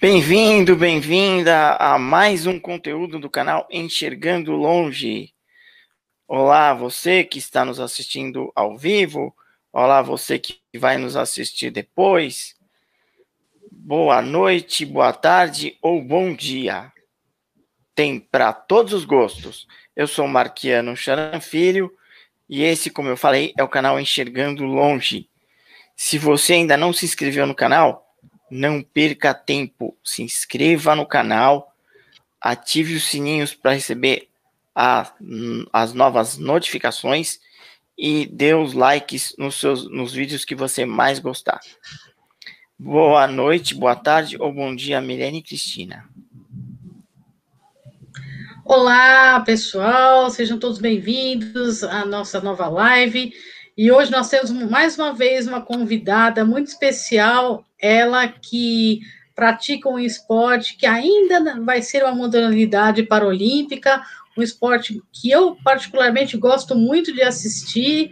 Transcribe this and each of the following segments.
Bem-vindo, bem-vinda a mais um conteúdo do canal Enxergando Longe. Olá, você que está nos assistindo ao vivo. Olá, você que vai nos assistir depois. Boa noite, boa tarde ou bom dia. Tem para todos os gostos. Eu sou Marquiano Charan Filho e esse, como eu falei, é o canal Enxergando Longe. Se você ainda não se inscreveu no canal, não perca tempo, se inscreva no canal, ative os sininhos para receber a, as novas notificações e dê os likes nos, seus, nos vídeos que você mais gostar. Boa noite, boa tarde ou bom dia, Milene e Cristina. Olá, pessoal, sejam todos bem-vindos à nossa nova live. E hoje nós temos mais uma vez uma convidada muito especial, ela que pratica um esporte que ainda vai ser uma modalidade paralímpica, um esporte que eu particularmente gosto muito de assistir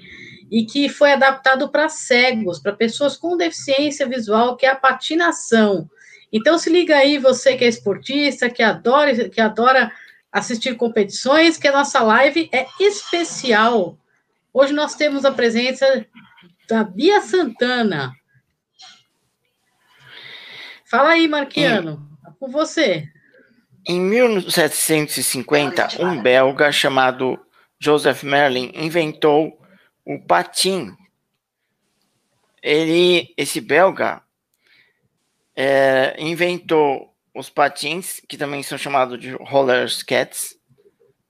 e que foi adaptado para cegos, para pessoas com deficiência visual, que é a patinação. Então se liga aí, você que é esportista, que adora, que adora assistir competições, que a nossa live é especial Hoje nós temos a presença da Bia Santana. Fala aí, Marquiano, em, com você. Em 1750, um belga chamado Joseph Merlin inventou o patim. Ele, esse belga, é, inventou os patins, que também são chamados de roller skates,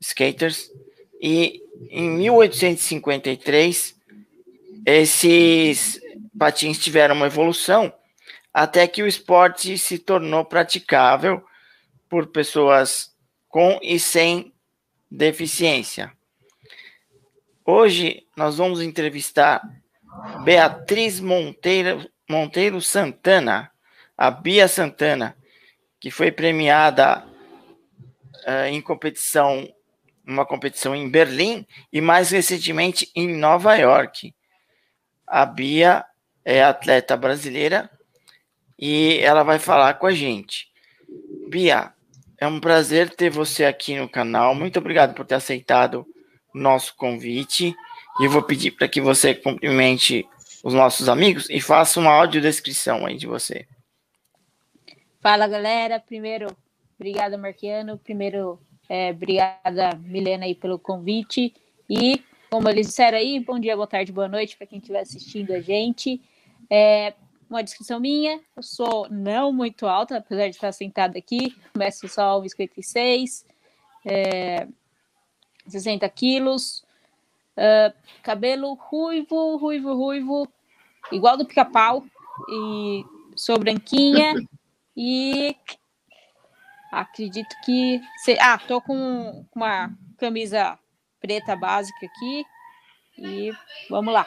skaters, e em 1853, esses patins tiveram uma evolução até que o esporte se tornou praticável por pessoas com e sem deficiência. Hoje nós vamos entrevistar Beatriz Monteiro, Monteiro Santana, a Bia Santana, que foi premiada uh, em competição uma competição em Berlim e mais recentemente em Nova York. A Bia é atleta brasileira e ela vai falar com a gente. Bia, é um prazer ter você aqui no canal. Muito obrigado por ter aceitado o nosso convite. E eu vou pedir para que você cumprimente os nossos amigos e faça uma audiodescrição aí de você. Fala, galera. Primeiro, obrigada, Marquiano. Primeiro, é, obrigada, Milena, aí, pelo convite. E, como eles disseram aí, bom dia, boa tarde, boa noite para quem estiver assistindo a gente. É, uma descrição minha, eu sou não muito alta, apesar de estar sentada aqui, começo só 1,56, é, 60 quilos, uh, cabelo ruivo, ruivo, ruivo, igual do pica-pau, e sou branquinha, e Acredito que. Ah, tô com uma camisa preta básica aqui. E vamos lá.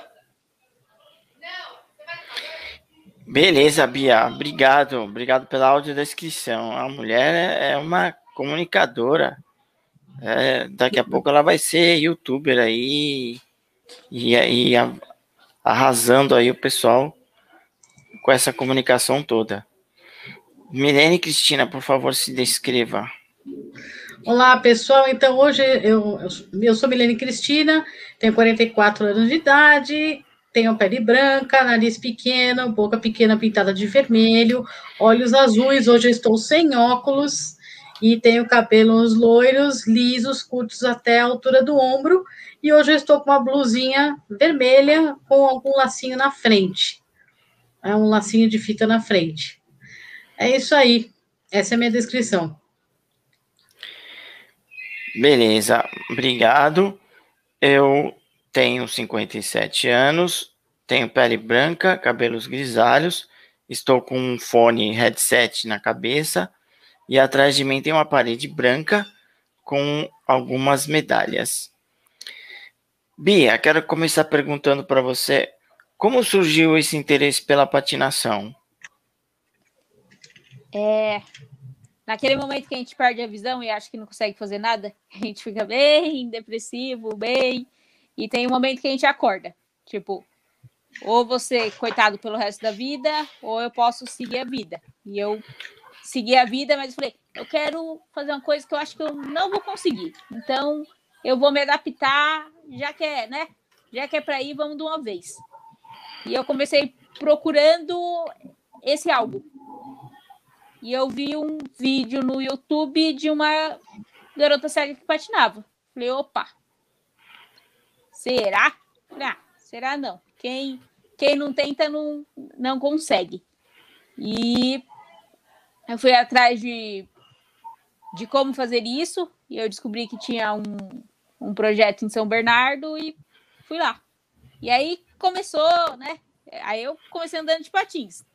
Beleza, Bia. Obrigado. Obrigado pela audiodescrição. A mulher é uma comunicadora. É, daqui a pouco ela vai ser youtuber aí e aí arrasando aí o pessoal com essa comunicação toda. Milene Cristina, por favor, se descreva. Olá, pessoal. Então, hoje eu, eu sou Milene Cristina, tenho 44 anos de idade, tenho pele branca, nariz pequeno, boca pequena pintada de vermelho, olhos azuis. Hoje eu estou sem óculos e tenho cabelos loiros, lisos, curtos até a altura do ombro. E hoje eu estou com uma blusinha vermelha com algum lacinho na frente. É um lacinho de fita na frente. É isso aí. Essa é a minha descrição. Beleza, obrigado. Eu tenho 57 anos, tenho pele branca, cabelos grisalhos, estou com um fone headset na cabeça e atrás de mim tem uma parede branca com algumas medalhas. Bia, quero começar perguntando para você como surgiu esse interesse pela patinação? É, naquele momento que a gente perde a visão e acha que não consegue fazer nada, a gente fica bem depressivo, bem. E tem um momento que a gente acorda. Tipo, ou você, coitado pelo resto da vida, ou eu posso seguir a vida. E eu seguir a vida, mas eu falei, eu quero fazer uma coisa que eu acho que eu não vou conseguir. Então, eu vou me adaptar, já que é, né? Já que é para ir, vamos de uma vez. E eu comecei procurando esse álbum. E eu vi um vídeo no YouTube de uma garota cega que patinava. Falei, opa, será? Ah, será não. Quem, quem não tenta não, não consegue. E eu fui atrás de, de como fazer isso. E eu descobri que tinha um, um projeto em São Bernardo e fui lá. E aí começou, né? Aí eu comecei andando de patins.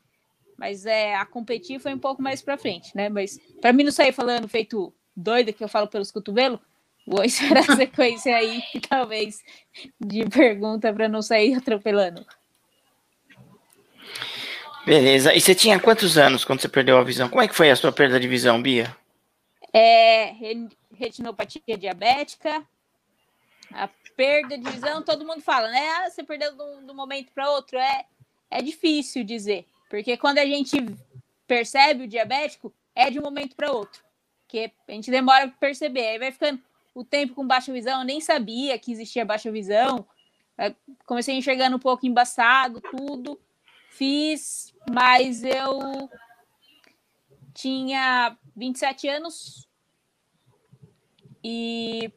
Mas é, a competir foi um pouco mais para frente, né? Mas para mim não sair falando feito doida que eu falo pelos cotovelos, vou esperar a sequência aí, talvez, de pergunta para não sair atropelando. Beleza. E você tinha quantos anos quando você perdeu a visão? Como é que foi a sua perda de visão, Bia? É, retinopatia diabética, a perda de visão, todo mundo fala, né? Ah, você perdeu de um momento para outro. É, é difícil dizer, porque quando a gente percebe o diabético, é de um momento para outro. Que a gente demora para perceber. Aí vai ficando o tempo com baixa visão, eu nem sabia que existia baixa visão. Comecei enxergando um pouco embaçado, tudo. Fiz, mas eu tinha 27 anos e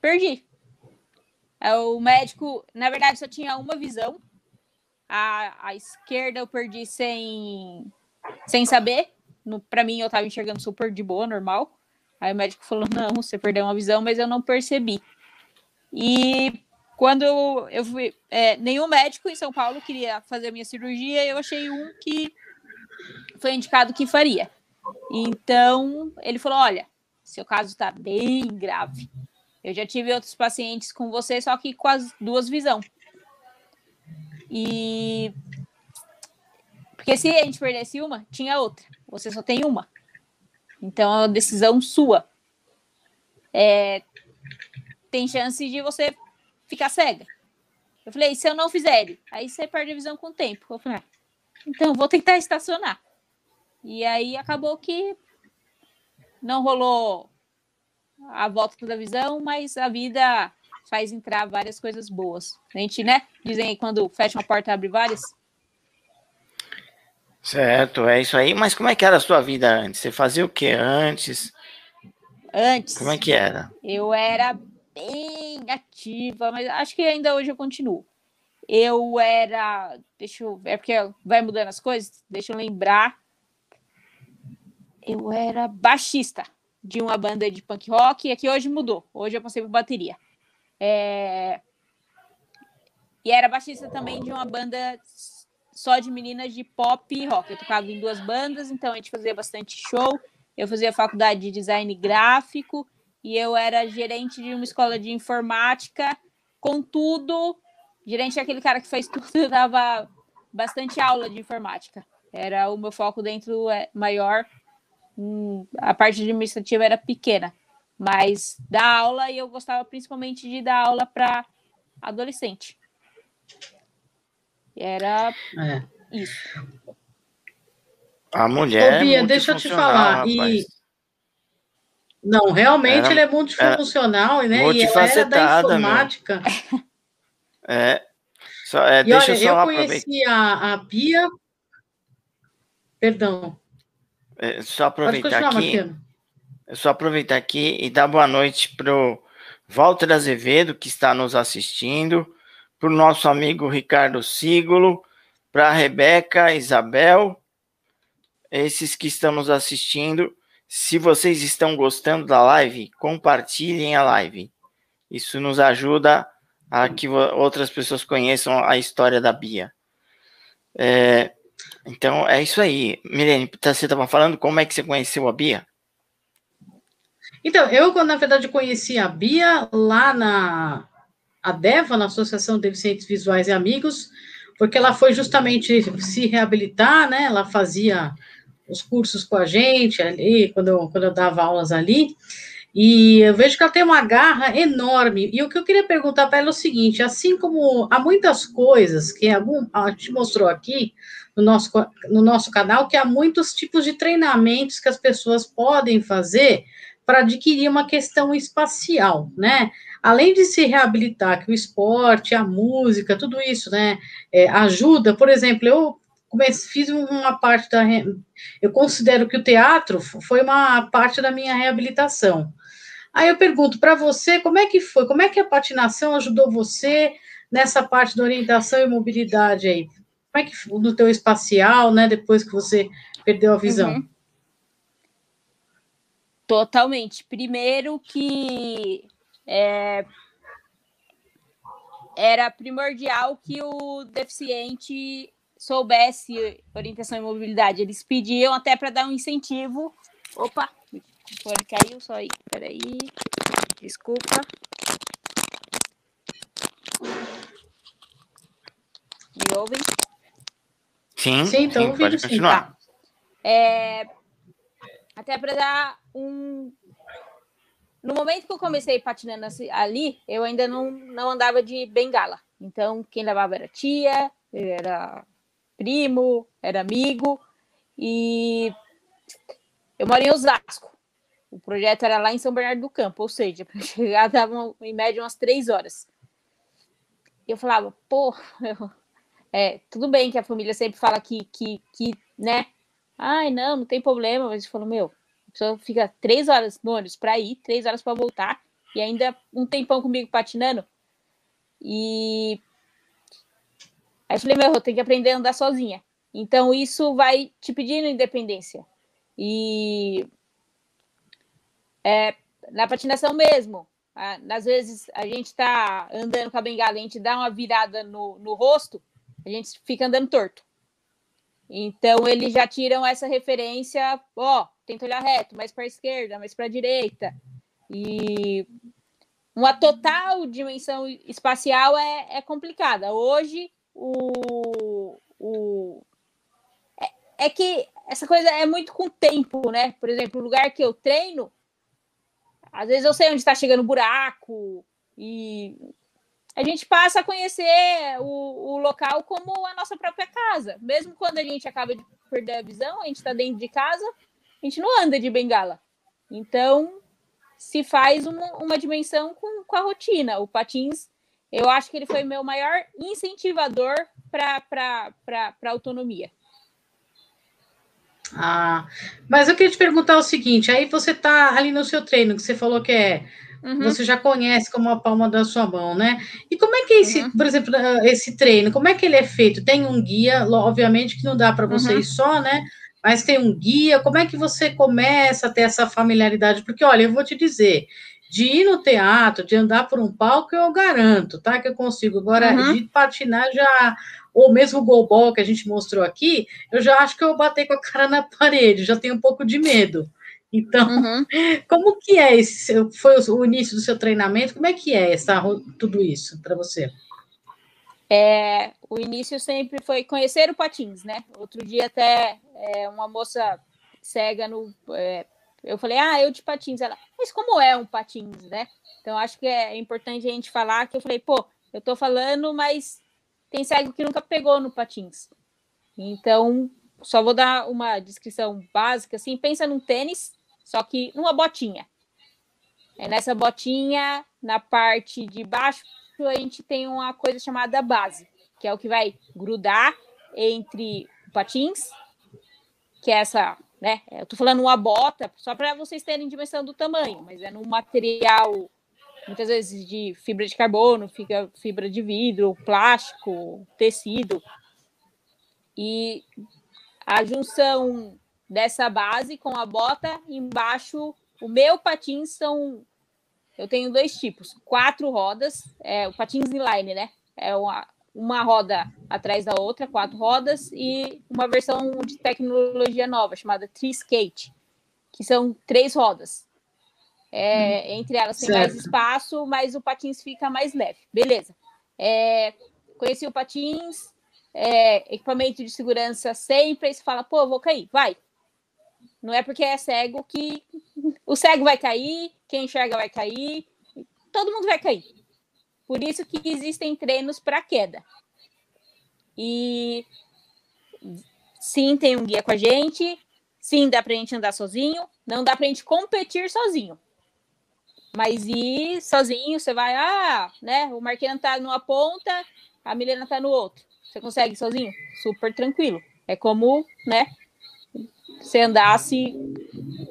perdi. É, o médico, na verdade, só tinha uma visão. A, a esquerda eu perdi sem, sem saber. Para mim, eu estava enxergando super de boa, normal. Aí o médico falou: não, você perdeu uma visão, mas eu não percebi. E quando eu, fui. É, nenhum médico em São Paulo queria fazer a minha cirurgia, eu achei um que foi indicado que faria. Então, ele falou: olha, seu caso está bem grave. Eu já tive outros pacientes com você, só que com as duas visão. E porque se a gente perdesse uma, tinha outra. Você só tem uma. Então é uma decisão sua. É... Tem chance de você ficar cega. Eu falei, se eu não fizer, aí você perde a visão com o tempo. Eu falei, ah, então vou tentar estacionar. E aí acabou que não rolou a volta da visão, mas a vida faz entrar várias coisas boas. A gente, né? Dizem quando fecha uma porta abre várias. Certo, é isso aí. Mas como é que era a sua vida antes? Você fazia o que antes? Antes. Como é que era? Eu era bem ativa, mas acho que ainda hoje eu continuo. Eu era, deixa eu, é porque vai mudando as coisas, deixa eu lembrar. Eu era baixista de uma banda de punk rock, e aqui hoje mudou. Hoje eu passei por bateria. É... E era baixista também de uma banda só de meninas de pop e rock. Eu tocava em duas bandas, então a gente fazia bastante show. Eu fazia faculdade de design gráfico e eu era gerente de uma escola de informática. Contudo, gerente é aquele cara que faz tudo, eu dava bastante aula de informática. Era o meu foco dentro é, maior Hum, a parte administrativa era pequena, mas da aula eu gostava principalmente de dar aula para adolescente. Era é. isso. A mulher. Ô, Bia, é deixa eu te falar. E... Não, realmente era, ele é multifuncional, é, né? E ela era da informática. É. Só, é, e deixa olha, eu, só eu conheci a, a Bia. Perdão. É, só aproveitar aqui. É só aproveitar aqui e dar boa noite pro Walter Azevedo, que está nos assistindo, para o nosso amigo Ricardo Sigolo, para a Rebeca, Isabel, esses que estão nos assistindo. Se vocês estão gostando da live, compartilhem a live. Isso nos ajuda a que outras pessoas conheçam a história da Bia. É, então é isso aí. Milene, tá, você estava falando como é que você conheceu a Bia? Então, eu, na verdade, conheci a Bia lá na a DEVA, na Associação de Deficientes Visuais e Amigos, porque ela foi justamente se reabilitar, né? Ela fazia os cursos com a gente ali, quando eu, quando eu dava aulas ali. E eu vejo que ela tem uma garra enorme. E o que eu queria perguntar para ela é o seguinte: assim como há muitas coisas que algum, a gente mostrou aqui no nosso, no nosso canal, que há muitos tipos de treinamentos que as pessoas podem fazer para adquirir uma questão espacial, né? Além de se reabilitar, que o esporte, a música, tudo isso, né, é, ajuda. Por exemplo, eu comecei, fiz uma parte da. Eu considero que o teatro foi uma parte da minha reabilitação. Aí eu pergunto para você, como é que foi? Como é que a patinação ajudou você nessa parte da orientação e mobilidade aí? Como é que no teu espacial, né, depois que você perdeu a visão? Uhum. Totalmente. Primeiro que é, era primordial que o deficiente soubesse orientação e mobilidade. Eles pediam até para dar um incentivo. Opa, o fone caiu só aí. Peraí. Desculpa. Me ouvem? Sim, sim, então sim, pode continuar. Tá. É, até para dar um. No momento que eu comecei patinando ali, eu ainda não, não andava de bengala. Então, quem levava era tia, era primo, era amigo. E eu moro em Osasco. O projeto era lá em São Bernardo do Campo, ou seja, para chegar dava em média umas três horas. E eu falava, pô, eu, é, tudo bem que a família sempre fala que, que, que né? Ai, não, não tem problema. Mas falou, meu, pessoa fica três horas no ônibus para ir, três horas para voltar, e ainda um tempão comigo patinando. E aí eu falei, meu, eu tenho que aprender a andar sozinha. Então isso vai te pedindo independência. E é, na patinação mesmo, às vezes a gente está andando com a bengala, a gente dá uma virada no, no rosto, a gente fica andando torto. Então eles já tiram essa referência, ó, tenta olhar reto, mais para a esquerda, mais para a direita. E uma total dimensão espacial é, é complicada. Hoje o, o é, é que essa coisa é muito com tempo, né? Por exemplo, o lugar que eu treino, às vezes eu sei onde está chegando o buraco e a gente passa a conhecer o, o local como a nossa própria casa. Mesmo quando a gente acaba de perder a visão, a gente está dentro de casa, a gente não anda de bengala. Então, se faz uma, uma dimensão com, com a rotina. O Patins, eu acho que ele foi meu maior incentivador para a autonomia. Ah, mas eu queria te perguntar o seguinte: aí você está ali no seu treino, que você falou que é Uhum. Você já conhece como a palma da sua mão, né? E como é que é esse, uhum. por exemplo, ah, esse treino, como é que ele é feito? Tem um guia, obviamente que não dá para você uhum. ir só, né? Mas tem um guia, como é que você começa a ter essa familiaridade? Porque, olha, eu vou te dizer, de ir no teatro, de andar por um palco, eu garanto, tá? Que eu consigo. Agora, uhum. de patinar já, ou mesmo o golbol que a gente mostrou aqui, eu já acho que eu bater com a cara na parede, já tenho um pouco de medo. Então, uhum. como que é esse? Foi o início do seu treinamento? Como é que é essa, tudo isso para você? É, o início sempre foi conhecer o patins, né? Outro dia até é, uma moça cega no, é, eu falei, ah, eu de patins. Ela, mas como é um patins, né? Então acho que é importante a gente falar que eu falei, pô, eu tô falando, mas tem cego que nunca pegou no patins. Então, só vou dar uma descrição básica assim, pensa num tênis só que numa botinha. É nessa botinha, na parte de baixo, a gente tem uma coisa chamada base, que é o que vai grudar entre patins, que é essa, né? Eu tô falando uma bota, só para vocês terem dimensão do tamanho, mas é num material muitas vezes de fibra de carbono, fica fibra de vidro, plástico, tecido. E a junção dessa base com a bota. Embaixo, o meu patins são. Eu tenho dois tipos: quatro rodas, é, o patins inline, né? É uma, uma roda atrás da outra, quatro rodas, e uma versão de tecnologia nova chamada Tree Skate, que são três rodas. É, hum, entre elas tem certo. mais espaço, mas o patins fica mais leve. Beleza. É, conheci o patins, é, equipamento de segurança sempre, aí você fala, pô, vou cair, vai. Não é porque é cego que o cego vai cair, quem enxerga vai cair, todo mundo vai cair. Por isso que existem treinos para queda. E sim, tem um guia com a gente, sim, dá para a gente andar sozinho, não dá para a gente competir sozinho. Mas ir sozinho, você vai, ah, né? O Marquinhos tá numa ponta, a Milena tá no outro. Você consegue sozinho? Super tranquilo. É como, né? Você andasse,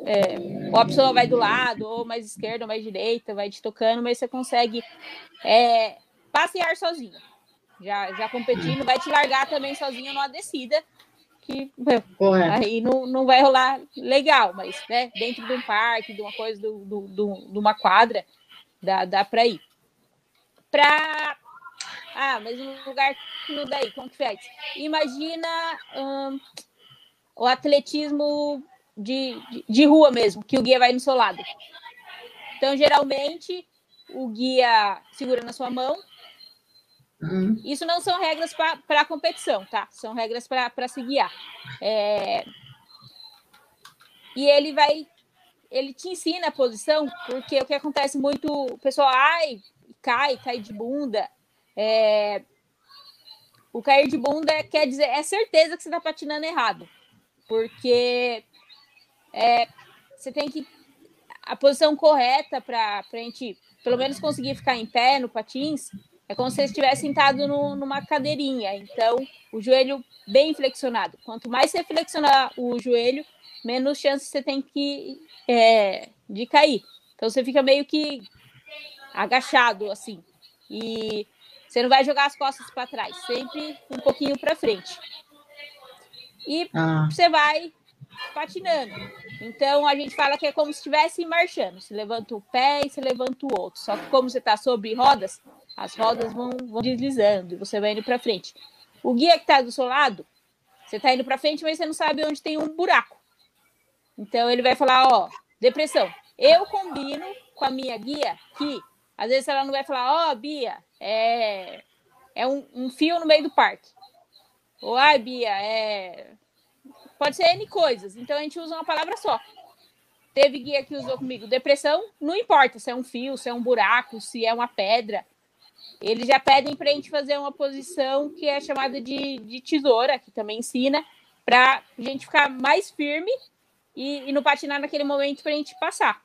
é, ou a pessoa vai do lado, ou mais esquerda, ou mais direita, vai te tocando, mas você consegue é, passear sozinho. Já, já competindo, vai te largar também sozinho numa descida, que aí não, não vai rolar legal, mas né, dentro de um parque, de uma coisa, do, do, do de uma quadra, dá, dá para ir. Para. Ah, mas um lugar não daí, como que faz? Imagina hum, o atletismo de, de, de rua mesmo, que o guia vai no seu lado. Então, geralmente, o guia segura na sua mão, Uhum. Isso não são regras para a competição, tá? São regras para se guiar. É... E ele vai. Ele te ensina a posição, porque o que acontece muito, o pessoal ai, cai, cai de bunda. É... O cair de bunda quer dizer, é certeza que você está patinando errado. Porque é, você tem que. A posição correta para a gente, pelo menos, conseguir ficar em pé no patins é como se você estivesse sentado no, numa cadeirinha. Então, o joelho bem flexionado. Quanto mais você flexionar o joelho, menos chance você tem que é, de cair. Então você fica meio que agachado assim. E você não vai jogar as costas para trás, sempre um pouquinho para frente. E ah. você vai patinando. Então a gente fala que é como se estivesse marchando. Se levanta o pé e se levanta o outro. Só que como você está sobre rodas, as rodas vão, vão deslizando e você vai indo para frente. O guia que está do seu lado, você está indo para frente, mas você não sabe onde tem um buraco. Então ele vai falar, ó, depressão. Eu combino com a minha guia que, às vezes ela não vai falar, ó, oh, Bia, é, é um, um, fio no meio do parque. Ou, ai, Bia, é. Pode ser N coisas. Então a gente usa uma palavra só. Teve guia que usou comigo depressão, não importa se é um fio, se é um buraco, se é uma pedra eles já pedem para a gente fazer uma posição que é chamada de, de tesoura, que também ensina, para a gente ficar mais firme e, e não patinar naquele momento para a gente passar.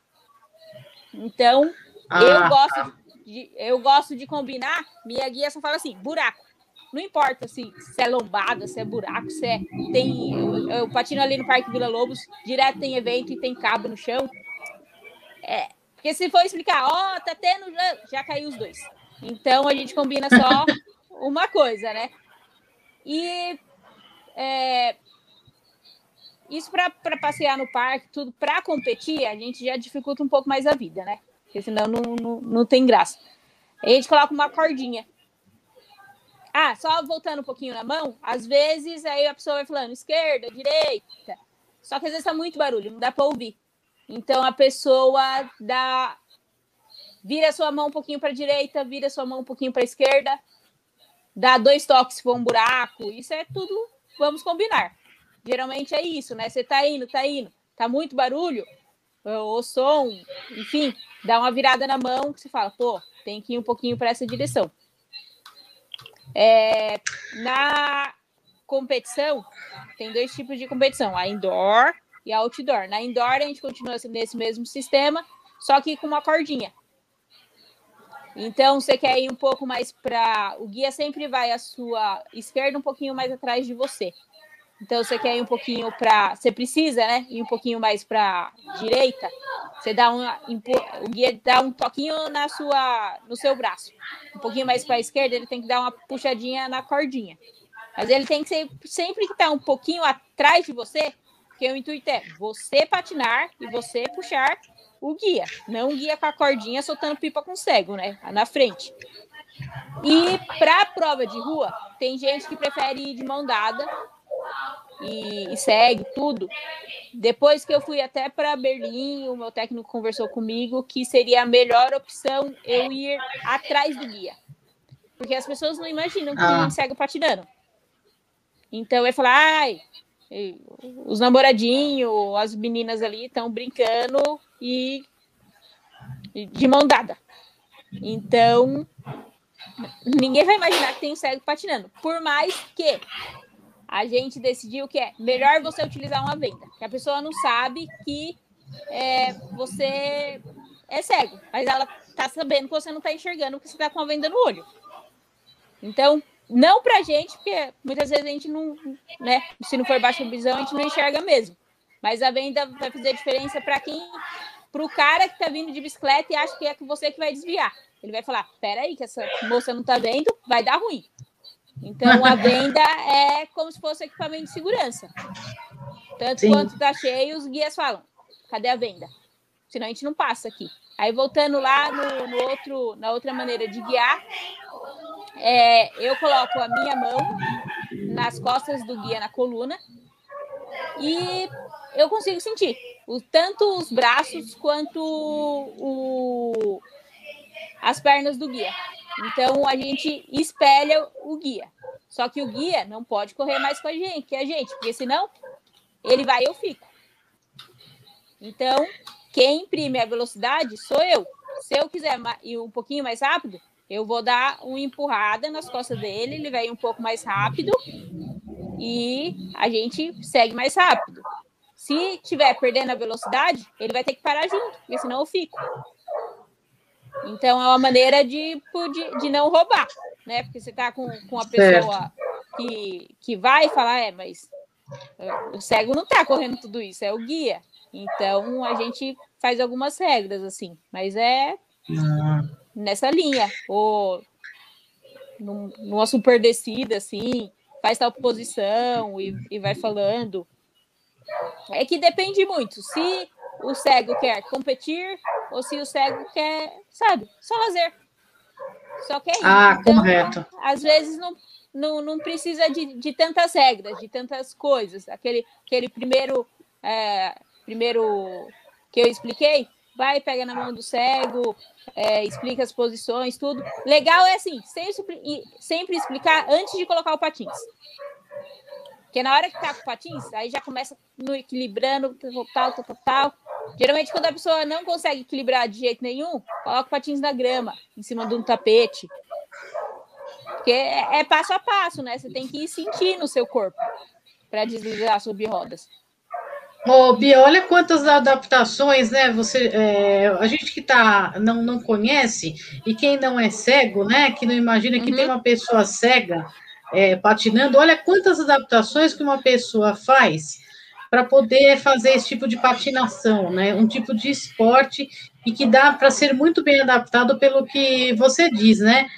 Então, ah, eu, gosto de, eu gosto de combinar, minha guia só fala assim, buraco. Não importa se, se é lombada, se é buraco, se é. Tem, eu, eu patino ali no Parque Vila Lobos, direto tem evento e tem cabo no chão. É, porque se for explicar, ó, oh, tá tendo. Já caiu os dois. Então a gente combina só uma coisa, né? E é, isso para passear no parque, tudo para competir, a gente já dificulta um pouco mais a vida, né? Porque senão não, não, não tem graça. Aí a gente coloca uma cordinha. Ah, só voltando um pouquinho na mão, às vezes aí a pessoa vai falando esquerda, direita. Só que às vezes tá muito barulho, não dá para ouvir. Então a pessoa dá vira sua mão um pouquinho para direita, vira sua mão um pouquinho para esquerda, dá dois toques se for um buraco, isso é tudo, vamos combinar. Geralmente é isso, né? Você tá indo, tá indo, tá muito barulho, o som, enfim, dá uma virada na mão que você fala, pô, tem que ir um pouquinho para essa direção. É, na competição, tem dois tipos de competição, a indoor e a outdoor. Na indoor, a gente continua nesse mesmo sistema, só que com uma cordinha. Então, você quer ir um pouco mais para. O guia sempre vai à sua esquerda, um pouquinho mais atrás de você. Então, você quer ir um pouquinho para. Você precisa, né? Ir um pouquinho mais para direita. Você dá um. O guia dá um toquinho na sua, no seu braço. Um pouquinho mais para a esquerda, ele tem que dar uma puxadinha na cordinha. Mas ele tem que ser, sempre que tá um pouquinho atrás de você, porque o intuito é você patinar e você puxar o guia, não guia com a cordinha soltando pipa com cego, né? Na frente. E para a prova de rua, tem gente que prefere ir de mão dada e, e segue tudo. Depois que eu fui até para Berlim, o meu técnico conversou comigo que seria a melhor opção eu ir atrás do guia. Porque as pessoas não imaginam que ah. segue patinando. Então eu falar, ai, os namoradinhos, as meninas ali estão brincando e de mão dada. Então, ninguém vai imaginar que tem um cego patinando. Por mais que a gente decidiu que é melhor você utilizar uma venda, que a pessoa não sabe que é, você é cego, mas ela tá sabendo que você não tá enxergando porque você tá com a venda no olho. Então, não pra gente, porque muitas vezes a gente não, né, se não for baixa visão, a gente não enxerga mesmo. Mas a venda vai fazer diferença para quem, para o cara que tá vindo de bicicleta e acha que é você que vai desviar. Ele vai falar: peraí, que essa moça não tá vendo, vai dar ruim. Então a venda é como se fosse equipamento de segurança. Tanto Sim. quanto tá cheio, os guias falam: cadê a venda? Senão a gente não passa aqui. Aí voltando lá no, no outro, na outra maneira de guiar, é, eu coloco a minha mão nas costas do guia na coluna e eu consigo sentir o, tanto os braços quanto o, as pernas do guia. Então a gente espelha o guia. Só que o guia não pode correr mais com a gente, que a gente, porque senão ele vai eu fico. Então, quem imprime a velocidade sou eu. Se eu quiser ir um pouquinho mais rápido, eu vou dar uma empurrada nas costas dele, ele vai um pouco mais rápido e a gente segue mais rápido. Se tiver perdendo a velocidade, ele vai ter que parar junto, porque senão eu fico. Então é uma maneira de, de, de não roubar, né? Porque você tá com, com a pessoa que, que vai falar, é, mas é, o cego não tá correndo tudo isso, é o guia. Então a gente faz algumas regras, assim, mas é ah. nessa linha. Ou numa super descida, assim, faz tal posição e, e vai falando. É que depende muito. Se o cego quer competir ou se o cego quer, sabe, só lazer. Só quer ir. Ah, então, correto. Às vezes não, não, não precisa de, de tantas regras, de tantas coisas. Aquele, aquele primeiro, é, primeiro que eu expliquei, vai, pega na mão do cego, é, explica as posições, tudo. Legal é assim, sempre, sempre explicar antes de colocar o patins. Porque na hora que tá com patins, aí já começa no equilibrando, tal, tal, tal, tal. Geralmente, quando a pessoa não consegue equilibrar de jeito nenhum, coloca patins na grama, em cima de um tapete. Porque é, é passo a passo, né? Você tem que ir sentir no seu corpo para deslizar sobre rodas. Ô, Bia, olha quantas adaptações, né? Você, é, a gente que tá, não, não conhece, e quem não é cego, né? Que não imagina que uhum. tem uma pessoa cega é, patinando, olha quantas adaptações que uma pessoa faz para poder fazer esse tipo de patinação, né? Um tipo de esporte e que dá para ser muito bem adaptado pelo que você diz, né?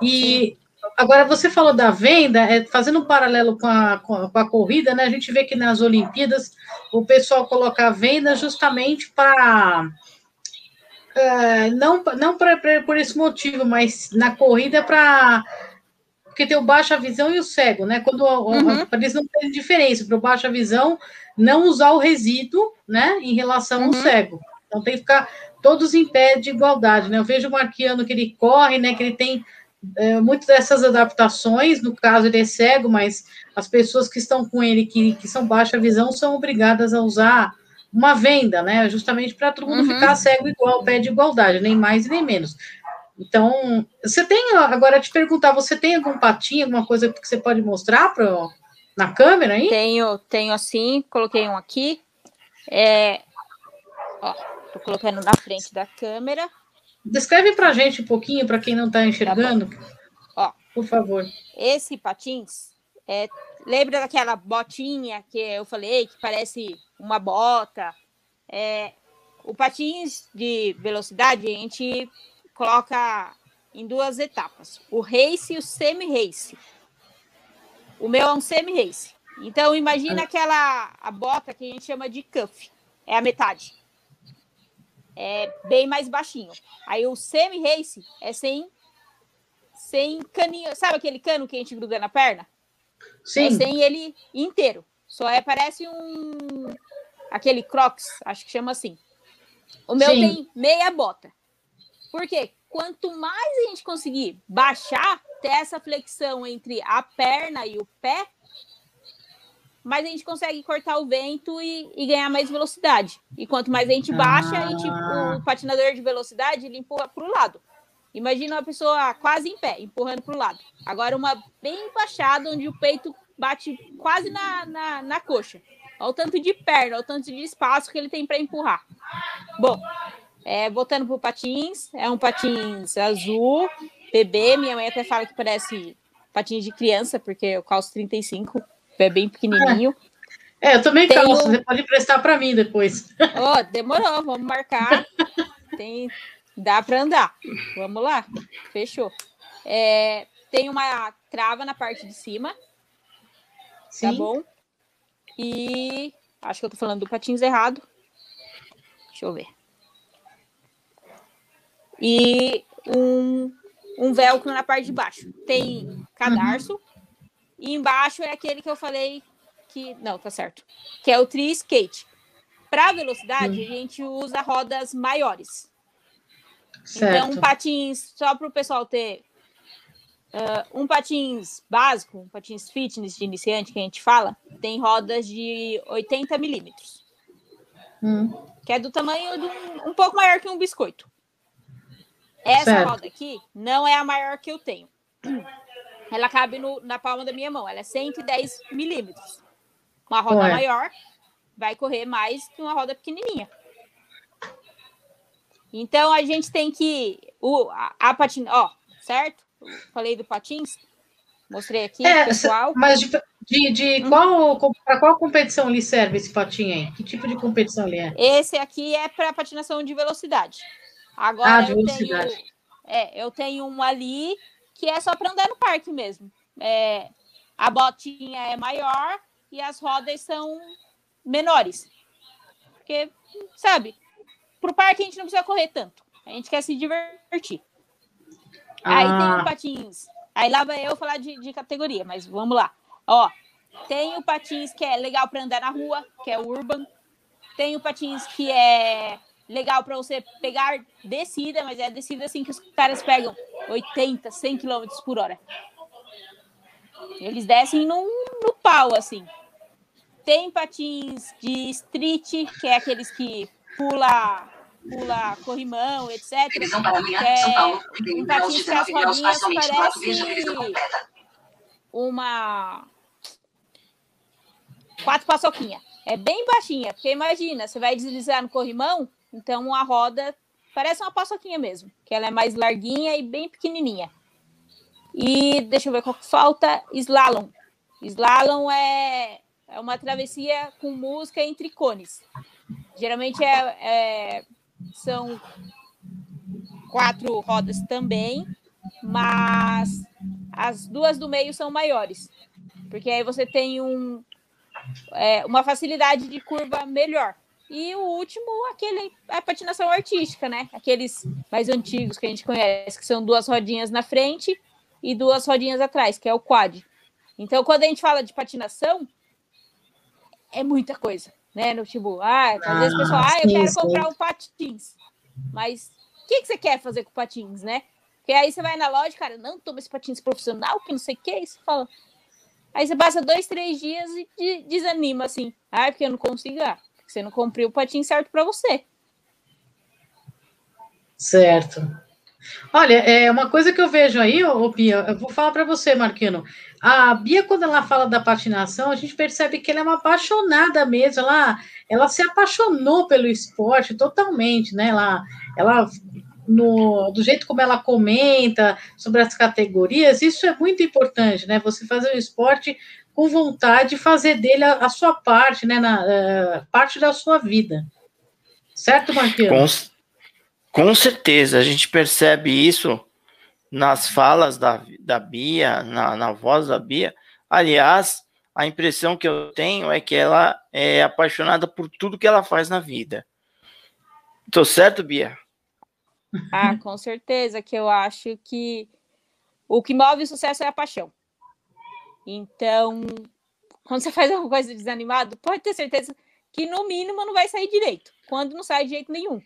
E agora você falou da venda, é, fazendo um paralelo com a, com a, com a corrida, né? A gente vê que nas Olimpíadas o pessoal coloca a venda justamente para é, não não pra, pra, por esse motivo, mas na corrida para porque tem o baixa visão e o cego, né? Quando uhum. eles não têm diferença, para o baixa visão não usar o resíduo, né, em relação uhum. ao cego. Então tem que ficar todos em pé de igualdade, né? Eu vejo o Marquiano que ele corre, né, que ele tem é, muitas dessas adaptações, no caso ele é cego, mas as pessoas que estão com ele, que, que são baixa visão, são obrigadas a usar uma venda, né? Justamente para todo mundo uhum. ficar cego igual, pé de igualdade, nem mais nem menos. Então, você tem, agora te perguntar, você tem algum patinho, alguma coisa que você pode mostrar para na câmera aí? Tenho, tenho assim, coloquei um aqui. É, ó, tô colocando na frente da câmera. Descreve pra gente um pouquinho, para quem não está enxergando. Tá ó, por favor. Esse patins, é, lembra daquela botinha que eu falei, que parece uma bota? É, o patins de velocidade, a gente coloca em duas etapas: o race e o semi-race. O meu é um semi-race. Então, imagina aquela a bota que a gente chama de cuff. É a metade. É bem mais baixinho. Aí o semi-race é sem, sem caninho. Sabe aquele cano que a gente gruda na perna? Sim. É sem ele inteiro. Só é, parece um. Aquele crocs, acho que chama assim. O meu Sim. tem meia bota. Por quê? Quanto mais a gente conseguir baixar, ter essa flexão entre a perna e o pé, mais a gente consegue cortar o vento e, e ganhar mais velocidade. E quanto mais a gente baixa, ah. a gente, o patinador de velocidade ele empurra para o lado. Imagina uma pessoa quase em pé, empurrando para o lado. Agora, uma bem baixada, onde o peito bate quase na, na, na coxa. Olha o tanto de perna, olha o tanto de espaço que ele tem para empurrar. Bom, é, voltando para o patins, é um patins azul, bebê. Minha mãe até fala que parece patins de criança, porque eu calço 35, é bem pequenininho. É, eu também Tem calço, você pode prestar para mim depois. Oh, demorou, vamos marcar. Tem, dá para andar. Vamos lá, fechou. É, tem uma trava na parte de cima, tá Sim. tá bom? E acho que eu tô falando do patins errado. Deixa eu ver. E um, um velcro na parte de baixo. Tem cadarço. Uhum. E embaixo é aquele que eu falei que. Não, tá certo. Que é o tri skate. Para velocidade, uhum. a gente usa rodas maiores. Certo. Então, um patins, só para o pessoal ter uh, um patins básico, um patins fitness de iniciante que a gente fala, tem rodas de 80 milímetros. Hum. Que é do tamanho de um, um pouco maior que um biscoito. Essa certo. roda aqui não é a maior que eu tenho. Ela cabe no, na palma da minha mão. Ela é 110 milímetros. Uma roda Ué. maior vai correr mais que uma roda pequenininha. Então a gente tem que o a, a patina, ó, certo? Falei do patins. Mostrei aqui, é, pessoal. Mas de, de, de hum. qual para qual competição lhe serve esse patinho aí? Que tipo de competição ele é? Esse aqui é para patinação de velocidade. Agora ah, eu tenho é, eu tenho um ali que é só para andar no parque mesmo. É, a botinha é maior e as rodas são menores. Porque, sabe, para o parque a gente não precisa correr tanto. A gente quer se divertir. Ah. Aí tem o patins. Aí lá vai eu falar de, de categoria, mas vamos lá. Ó, tem o patins que é legal para andar na rua, que é o urban. Tem o patins que é legal para você pegar descida, mas é descida assim que os caras pegam 80, 100 km por hora. Eles descem no, no pau, assim. Tem patins de street, que é aqueles que pula, pula corrimão, etc. Previsão para amanhã, é, São Paulo. Um patins que as rodinhas parece uma... Quatro paçoquinha. É bem baixinha, porque imagina, você vai deslizar no corrimão, então a roda parece uma paçoquinha mesmo, que ela é mais larguinha e bem pequenininha. E deixa eu ver qual que falta. Slalom. Slalom é, é uma travessia com música entre cones. Geralmente é, é, são quatro rodas também, mas as duas do meio são maiores, porque aí você tem um, é, uma facilidade de curva melhor. E o último, aquele, a patinação artística, né? Aqueles mais antigos que a gente conhece, que são duas rodinhas na frente e duas rodinhas atrás, que é o quad. Então, quando a gente fala de patinação, é muita coisa, né? No tipo, ah, às ah, vezes o pessoal, ah, eu sim, quero comprar um patins. Mas o que, que você quer fazer com patins, né? Porque aí você vai na loja, cara, não toma esse patins profissional, que não sei o que, e você fala. Aí você passa dois, três dias e desanima assim. Ah, porque eu não consigo. Ah, você não cumpriu o patinho certo para você. Certo. Olha, é uma coisa que eu vejo aí, ô, Bia, eu vou falar para você, Marquino. A Bia, quando ela fala da patinação, a gente percebe que ela é uma apaixonada mesmo. Ela, ela se apaixonou pelo esporte totalmente, né? Ela, ela no, do jeito como ela comenta sobre as categorias, isso é muito importante, né? Você fazer o esporte com vontade de fazer dele a, a sua parte, né, na, uh, parte da sua vida. Certo, Marquinhos? Com, com certeza, a gente percebe isso nas falas da, da Bia, na, na voz da Bia. Aliás, a impressão que eu tenho é que ela é apaixonada por tudo que ela faz na vida. Tô certo, Bia? Ah, com certeza, que eu acho que o que move o sucesso é a paixão. Então, quando você faz alguma coisa desanimado, pode ter certeza que no mínimo não vai sair direito, quando não sai de jeito nenhum.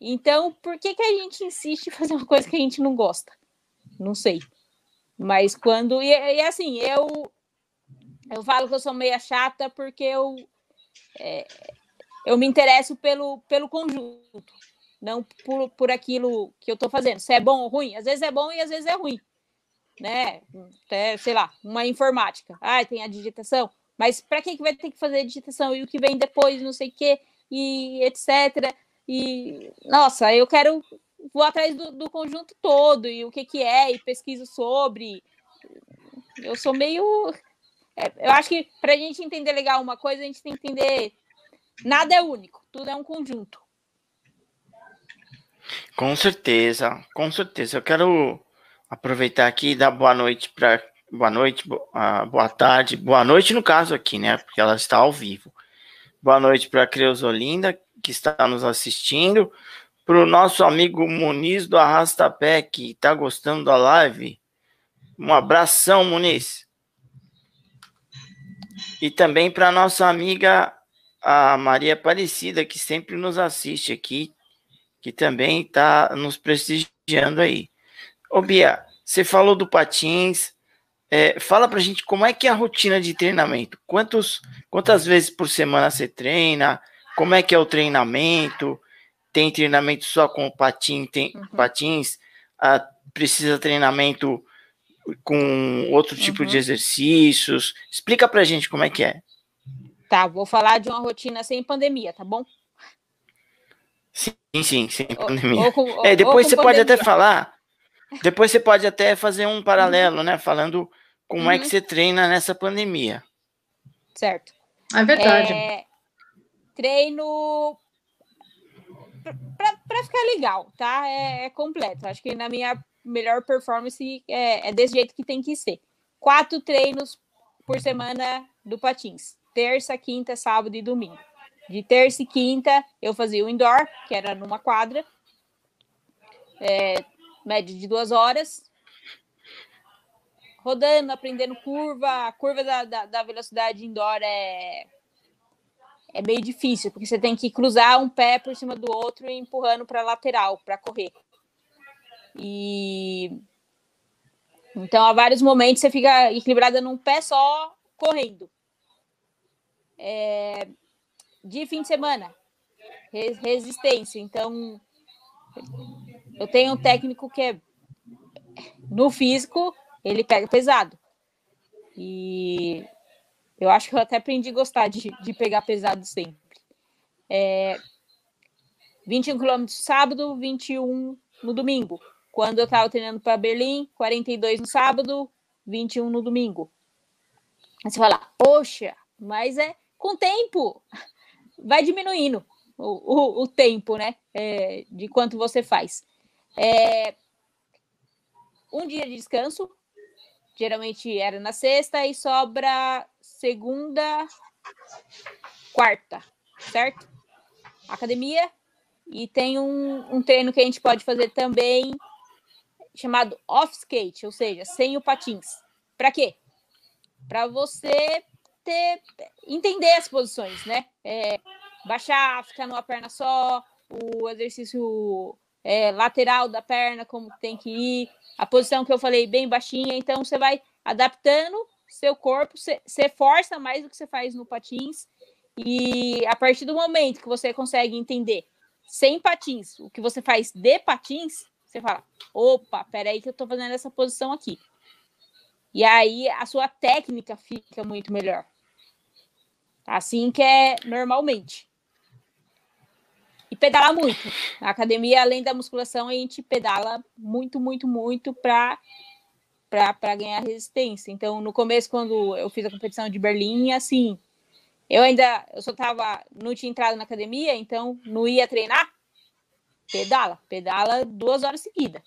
Então, por que, que a gente insiste em fazer uma coisa que a gente não gosta? Não sei. Mas quando. E, e assim, eu. Eu falo que eu sou meia chata porque eu, é, eu me interesso pelo, pelo conjunto, não por, por aquilo que eu estou fazendo. Se é bom ou ruim, às vezes é bom e às vezes é ruim. Né? Até, sei lá, uma informática. Ah, tem a digitação. Mas para que, que vai ter que fazer a digitação? E o que vem depois, não sei o quê, e etc. E, nossa, eu quero vou atrás do, do, conjunto todo e o que, que é, e pesquiso sobre. Eu sou meio. É, eu acho que para a gente entender legal uma coisa, a gente tem que entender. Nada é único, tudo é um conjunto. Com certeza, com certeza. Eu quero aproveitar aqui e dar boa noite para. Boa noite, boa, boa tarde, boa noite no caso aqui, né? Porque ela está ao vivo. Boa noite para a Creusolinda, que está nos assistindo para o nosso amigo Muniz do Arrastapé, que está gostando da live. Um abração, Muniz. E também para nossa amiga a Maria Aparecida, que sempre nos assiste aqui, que também está nos prestigiando aí. Ô Bia, você falou do patins, é, fala pra gente como é que é a rotina de treinamento. Quantos, quantas vezes por semana você treina? Como é que é o treinamento? tem treinamento só com patim, tem uhum. patins, ah, precisa treinamento com outro tipo uhum. de exercícios. Explica pra gente como é que é. Tá, vou falar de uma rotina sem pandemia, tá bom? Sim, sim, sem pandemia. Ou, ou, é, depois você pandemia. pode até falar. Depois você pode até fazer um paralelo, uhum. né? Falando como uhum. é que uhum. você treina nessa pandemia. Certo. É verdade. É, treino para ficar legal, tá? É, é, completo. Acho que na minha melhor performance é, é, desse jeito que tem que ser. Quatro treinos por semana do patins. Terça, quinta, sábado e domingo. De terça e quinta eu fazia o indoor, que era numa quadra, é, média de duas horas, rodando, aprendendo curva. A curva da, da, da velocidade indoor é é meio difícil, porque você tem que cruzar um pé por cima do outro e empurrando para a lateral para correr. E então, a vários momentos você fica equilibrada num pé só correndo. É... De fim de semana, resistência. Então, eu tenho um técnico que é no físico, ele pega pesado. E eu acho que eu até aprendi a gostar de, de pegar pesado sempre. É, 21 km sábado, 21 no domingo. Quando eu estava treinando para Berlim, 42 no sábado, 21 no domingo. Aí você fala, poxa, mas é com tempo. Vai diminuindo o, o, o tempo, né? É, de quanto você faz. É, um dia de descanso, geralmente era na sexta, e sobra segunda, quarta, certo? Academia. E tem um, um treino que a gente pode fazer também chamado off-skate, ou seja, sem o patins. Para quê? Para você ter entender as posições, né? É, baixar, ficar numa perna só, o exercício é, lateral da perna, como tem que ir, a posição que eu falei bem baixinha, então você vai adaptando seu corpo, você força mais do que você faz no patins. E a partir do momento que você consegue entender sem patins o que você faz de patins, você fala: opa, peraí, que eu tô fazendo essa posição aqui. E aí a sua técnica fica muito melhor. Assim que é normalmente. E pedalar muito. Na academia, além da musculação, a gente pedala muito, muito, muito para para ganhar resistência. Então, no começo, quando eu fiz a competição de Berlim, assim, eu ainda, eu só tava, não tinha entrado na academia, então não ia treinar, pedala, pedala duas horas seguidas.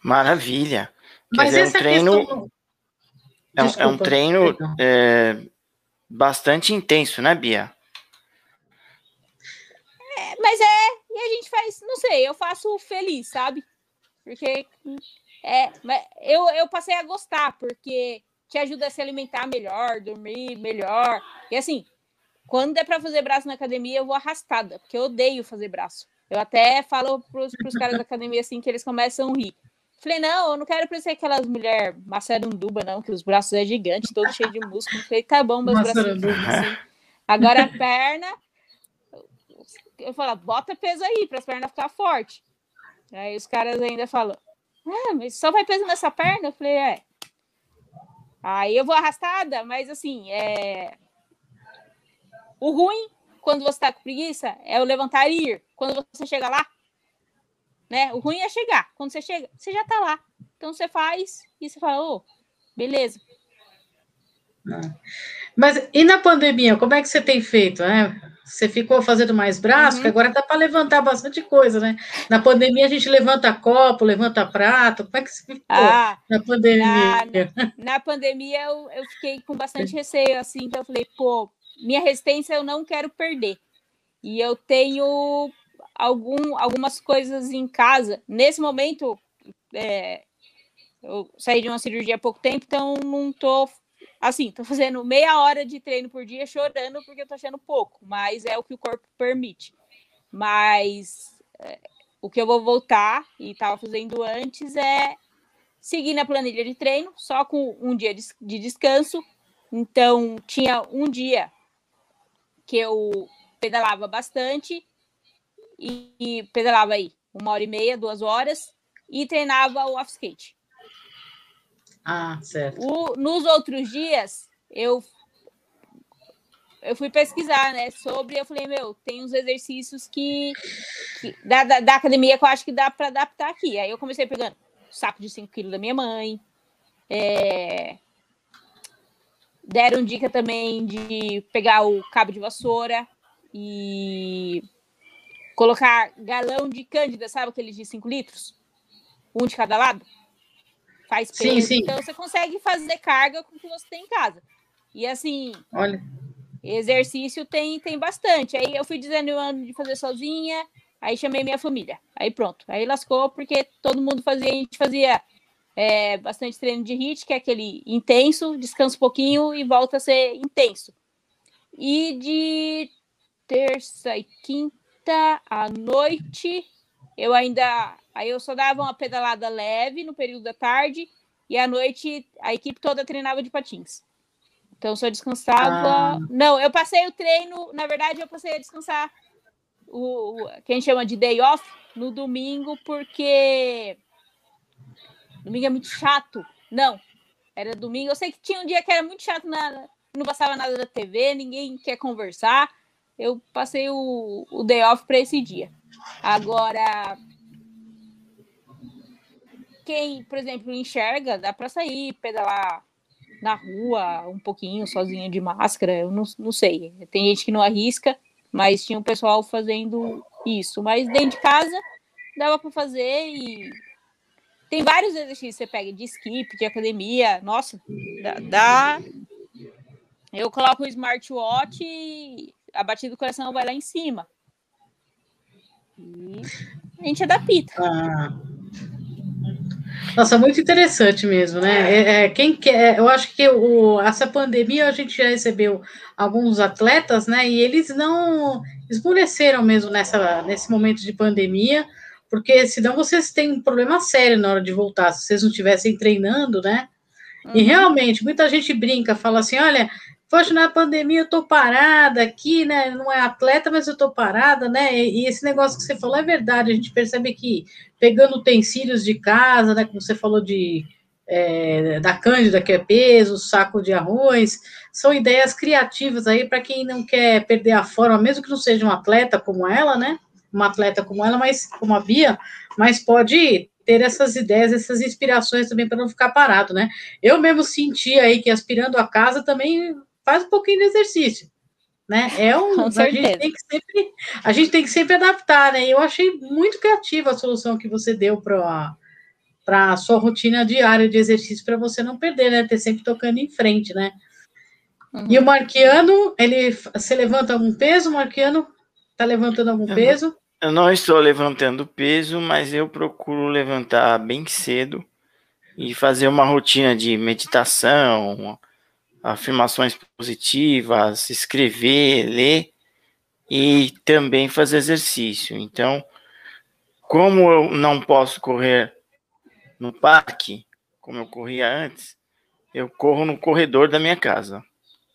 Maravilha. Mas dizer, é um treino questão... é, Desculpa, é, um treino é, bastante intenso, né, Bia? Mas é, e a gente faz, não sei, eu faço feliz, sabe? Porque é, eu, eu passei a gostar, porque te ajuda a se alimentar melhor, dormir melhor. E assim, quando é para fazer braço na academia, eu vou arrastada, porque eu odeio fazer braço. Eu até falo para os caras da academia assim que eles começam a rir. Falei, não, eu não quero parecer aquelas mulheres maçaranduba, não, que os braços é gigante, todo cheio de músculo. Falei, tá bom, meus braços assim. Agora a perna, eu falo, bota peso aí para as pernas ficar forte. Aí os caras ainda falam, ah, mas só vai peso nessa perna? Eu falei, é. Aí eu vou arrastada, mas assim, é. O ruim, quando você tá com preguiça, é o levantar e ir. Quando você chega lá, né? O ruim é chegar. Quando você chega, você já tá lá. Então você faz e você fala, ô, beleza. Mas e na pandemia, como é que você tem feito? Né? Você ficou fazendo mais braço, uhum. agora dá para levantar bastante coisa, né? Na pandemia a gente levanta copo, levanta prato. Como é que você ficou ah, na pandemia? Na, na pandemia eu, eu fiquei com bastante receio, assim, então eu falei, pô, minha resistência eu não quero perder. E eu tenho algum, algumas coisas em casa. Nesse momento, é, eu saí de uma cirurgia há pouco tempo, então não tô assim, tô fazendo meia hora de treino por dia chorando porque eu tô achando pouco, mas é o que o corpo permite. Mas é, o que eu vou voltar e estava fazendo antes é seguir na planilha de treino, só com um dia de, de descanso. Então, tinha um dia que eu pedalava bastante e, e pedalava aí uma hora e meia, duas horas, e treinava o off-skate. Ah, certo. O, nos outros dias, eu eu fui pesquisar, né, sobre, eu falei, meu, tem uns exercícios que, que da, da, da, academia que eu acho que dá para adaptar aqui. Aí eu comecei pegando saco de 5 quilos da minha mãe, é, deram dica também de pegar o cabo de vassoura e colocar galão de cândida, sabe aqueles de 5 litros? Um de cada lado? Faz peso. Sim, sim. Então você consegue fazer carga com o que você tem em casa. E assim, olha, exercício tem, tem bastante. Aí eu fui desanimando de fazer sozinha, aí chamei minha família. Aí pronto. Aí lascou, porque todo mundo fazia, a gente fazia é, bastante treino de HIIT, que é aquele intenso, descansa um pouquinho e volta a ser intenso. E de terça e quinta à noite, eu ainda. Aí eu só dava uma pedalada leve no período da tarde, e à noite a equipe toda treinava de patins. Então só descansava. Ah. Não, eu passei o treino, na verdade, eu passei a descansar o, o que a gente chama de day off no domingo, porque domingo é muito chato. Não, era domingo. Eu sei que tinha um dia que era muito chato, na, não passava nada da TV, ninguém quer conversar eu passei o, o day off para esse dia. Agora, quem, por exemplo, enxerga, dá para sair, pedalar na rua um pouquinho, sozinho de máscara, eu não, não sei. Tem gente que não arrisca, mas tinha um pessoal fazendo isso. Mas dentro de casa dava para fazer e tem vários exercícios você pega de skip, de academia. Nossa, dá... Eu coloco o smartwatch e a batida do coração vai lá em cima. E a gente adapta. Ah. Nossa, muito interessante mesmo, né? É, é, quem quer, eu acho que o, essa pandemia a gente já recebeu alguns atletas, né? E eles não esmoreceram mesmo nessa, nesse momento de pandemia, porque senão vocês têm um problema sério na hora de voltar, se vocês não estivessem treinando, né? Uhum. E realmente, muita gente brinca, fala assim: olha, Poxa, na pandemia eu tô parada aqui, né? Não é atleta, mas eu tô parada, né? E, esse negócio que você falou é verdade. A gente percebe que pegando utensílios de casa, né? Como você falou de é, da Cândida, que é peso, saco de arroz, são ideias criativas aí para quem não quer perder a forma, mesmo que não seja um atleta como ela, né? Uma atleta como ela, mas como a Bia, mas pode ter essas ideias, essas inspirações também para não ficar parado, né? Eu mesmo senti aí que aspirando a casa também faz um pouquinho de exercício. Né? É um, a gente tem que sempre a gente tem que sempre adaptar, né? Eu achei muito criativa a solução que você deu para para a sua rotina diária de exercício para você não perder, né? Ter sempre tocando em frente, né? Uhum. E o Marquiano, ele se levanta algum peso? O Marquiano está levantando algum peso? Eu não estou levantando peso, mas eu procuro levantar bem cedo e fazer uma rotina de meditação, afirmações positivas, escrever, ler e também fazer exercício. Então, como eu não posso correr no parque, como eu corria antes, eu corro no corredor da minha casa.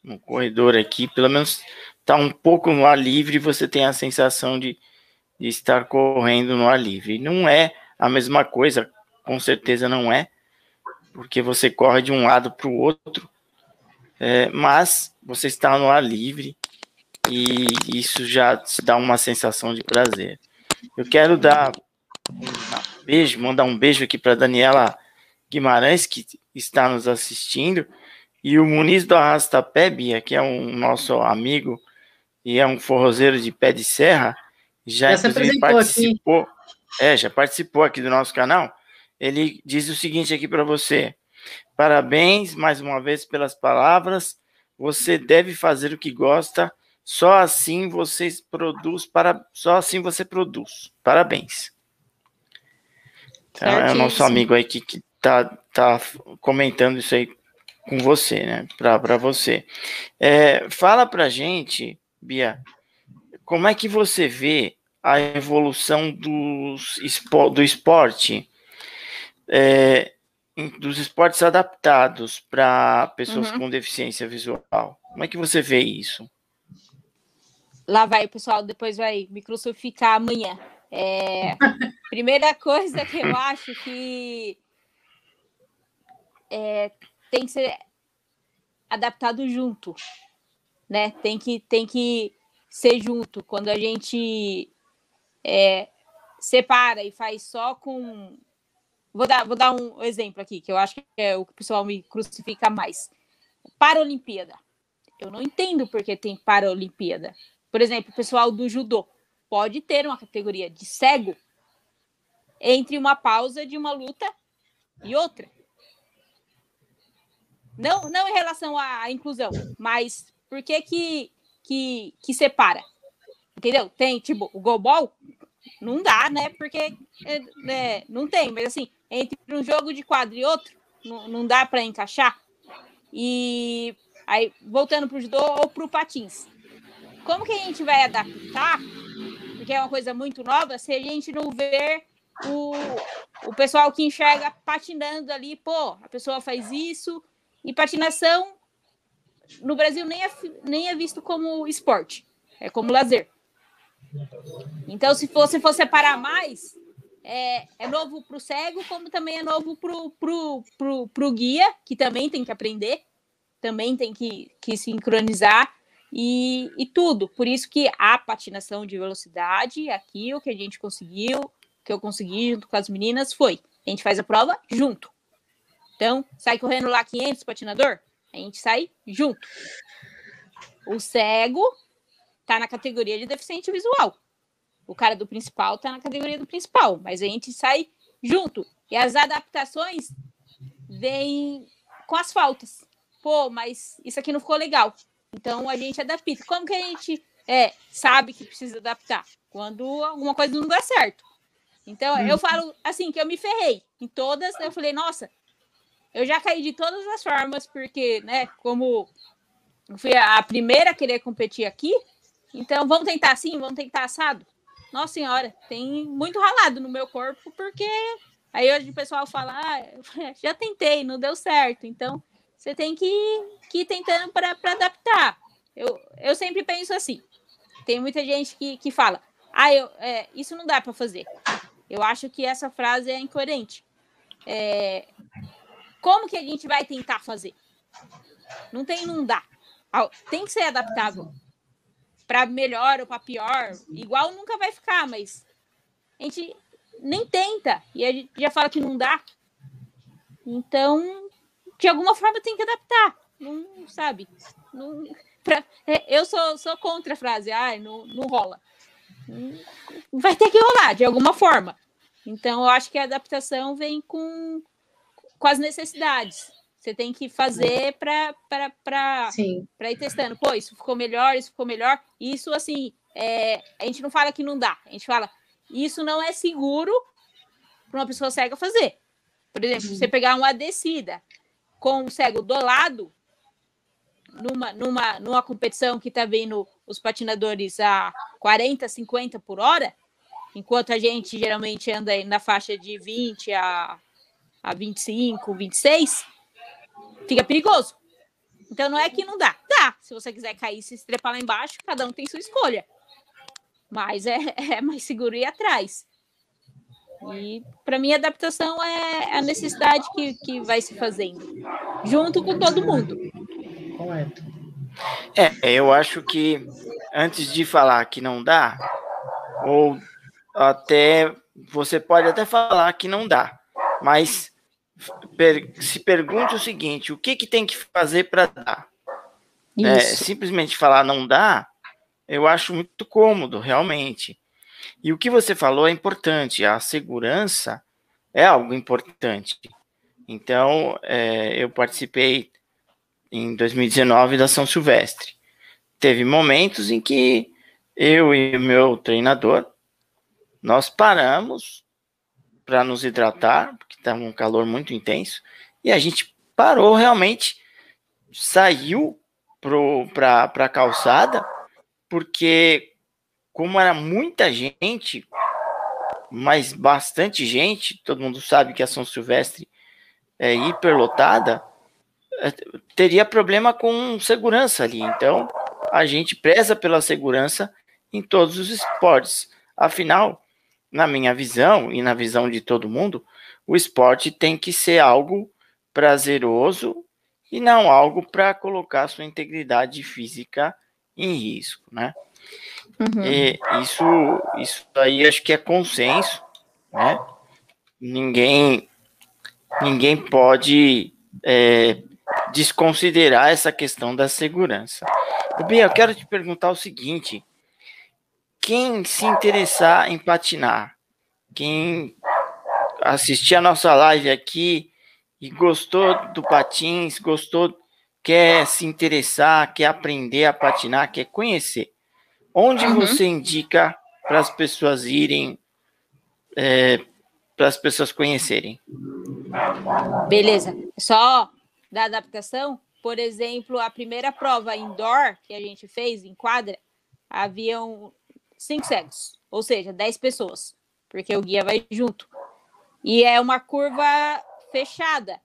No corredor aqui, pelo menos tá um pouco no ar livre, você tem a sensação de, de estar correndo no ar livre. Não é a mesma coisa, com certeza não é, porque você corre de um lado para o outro, é, mas você está no ar livre e isso já te dá uma sensação de prazer. Eu quero dar um beijo, mandar um beijo aqui para Daniela Guimarães, que está nos assistindo, e o Muniz do Arrastapé, Bia, que é um nosso amigo e é um forrozeiro de pé de serra, já, já participou, aqui. é, já participou aqui do nosso canal. Ele diz o seguinte aqui para você: parabéns mais uma vez pelas palavras. Você deve fazer o que gosta. Só assim você produz para, só assim você produz. Parabéns. Então, é o nosso amigo aí que, que tá, tá comentando isso aí com você, né? Para você. É, fala para gente, Bia, como é que você vê a evolução dos, do esporte, é, dos esportes adaptados para pessoas uhum. com deficiência visual? Como é que você vê isso? Lá vai o pessoal, depois vai me crucificar amanhã. É, primeira coisa que eu acho que é, tem que ser adaptado junto, né? Tem que, tem que ser junto. Quando a gente é, separa e faz só com. Vou dar, vou dar um exemplo aqui, que eu acho que é o que o pessoal me crucifica mais. Paralimpíada. Eu não entendo porque tem Paralimpíada. Por exemplo, o pessoal do judô pode ter uma categoria de cego entre uma pausa de uma luta e outra. Não, não em relação à inclusão, mas por que que, que, que separa? Entendeu? Tem, tipo, o goalball, não dá, né? Porque é, é, não tem, mas assim, entre um jogo de quadro e outro, não, não dá para encaixar. E aí, voltando para o judô ou para o patins. Como que a gente vai adaptar? Porque é uma coisa muito nova, se a gente não ver o, o pessoal que enxerga patinando ali, pô, a pessoa faz isso, e patinação no Brasil nem é, nem é visto como esporte, é como lazer. Então, se você for separar mais, é, é novo para o cego, como também é novo para o pro, pro, pro guia, que também tem que aprender, também tem que, que sincronizar e, e tudo. Por isso que a patinação de velocidade, aqui o que a gente conseguiu, que eu consegui junto com as meninas, foi a gente faz a prova junto. Então, sai correndo lá 500 patinador, a gente sai junto. O cego tá na categoria de deficiente visual. O cara do principal tá na categoria do principal, mas a gente sai junto. E as adaptações vêm com as faltas. Pô, mas isso aqui não ficou legal. Então a gente adapta. Como que a gente é, sabe que precisa adaptar? Quando alguma coisa não dá certo. Então, eu uhum. falo assim que eu me ferrei em todas. Eu falei, nossa, eu já caí de todas as formas, porque, né, como fui a primeira a querer competir aqui, então vamos tentar assim, vamos tentar assado. Nossa senhora, tem muito ralado no meu corpo, porque aí hoje o pessoal fala, ah, já tentei, não deu certo. Então, você tem que, que ir tentando para adaptar. Eu, eu sempre penso assim. Tem muita gente que, que fala, ah, eu, é, isso não dá para fazer. Eu acho que essa frase é incoerente. É, como que a gente vai tentar fazer? Não tem, não dá. Tem que ser adaptável. Para melhor ou para pior. Igual nunca vai ficar, mas a gente nem tenta. E a gente já fala que não dá. Então, de alguma forma tem que adaptar. Não sabe? Não, pra, é, eu sou, sou contra a frase, ai, não, não rola. Vai ter que rolar de alguma forma. Então, eu acho que a adaptação vem com, com as necessidades. Você tem que fazer para ir testando. Pô, isso ficou melhor, isso ficou melhor. Isso, assim, é, a gente não fala que não dá. A gente fala, isso não é seguro para uma pessoa cega fazer. Por exemplo, você pegar uma descida com o cego do lado, numa, numa, numa competição que está vindo os patinadores a 40, 50 por hora, enquanto a gente geralmente anda na faixa de 20 a a 25, 26, fica perigoso. Então não é que não dá. Dá. Se você quiser cair e se estrepar lá embaixo, cada um tem sua escolha. Mas é, é mais seguro ir atrás. E para mim a adaptação é a necessidade que, que vai se fazendo, junto com todo mundo. Correto. É, eu acho que antes de falar que não dá, ou até você pode até falar que não dá, mas per, se pergunte o seguinte: o que, que tem que fazer para dar? É, simplesmente falar não dá, eu acho muito cômodo, realmente. E o que você falou é importante, a segurança é algo importante. Então, é, eu participei em 2019 da São Silvestre. Teve momentos em que eu e o meu treinador nós paramos para nos hidratar, porque estava um calor muito intenso, e a gente parou realmente, saiu para a calçada, porque como era muita gente, mas bastante gente, todo mundo sabe que a São Silvestre é hiperlotada, é, teria problema com segurança ali. Então, a gente preza pela segurança em todos os esportes. Afinal, na minha visão e na visão de todo mundo, o esporte tem que ser algo prazeroso e não algo para colocar sua integridade física em risco, né? Uhum. E isso, isso aí acho que é consenso, né? Ninguém, ninguém pode é, desconsiderar essa questão da segurança. Bia, eu quero te perguntar o seguinte: quem se interessar em patinar, quem assistir a nossa live aqui e gostou do patins, gostou, quer se interessar, quer aprender a patinar, quer conhecer, onde uhum. você indica para as pessoas irem, é, para as pessoas conhecerem? Beleza. Só da adaptação, por exemplo, a primeira prova indoor que a gente fez em quadra, haviam cinco cegos, ou seja, dez pessoas, porque o guia vai junto. E é uma curva fechada.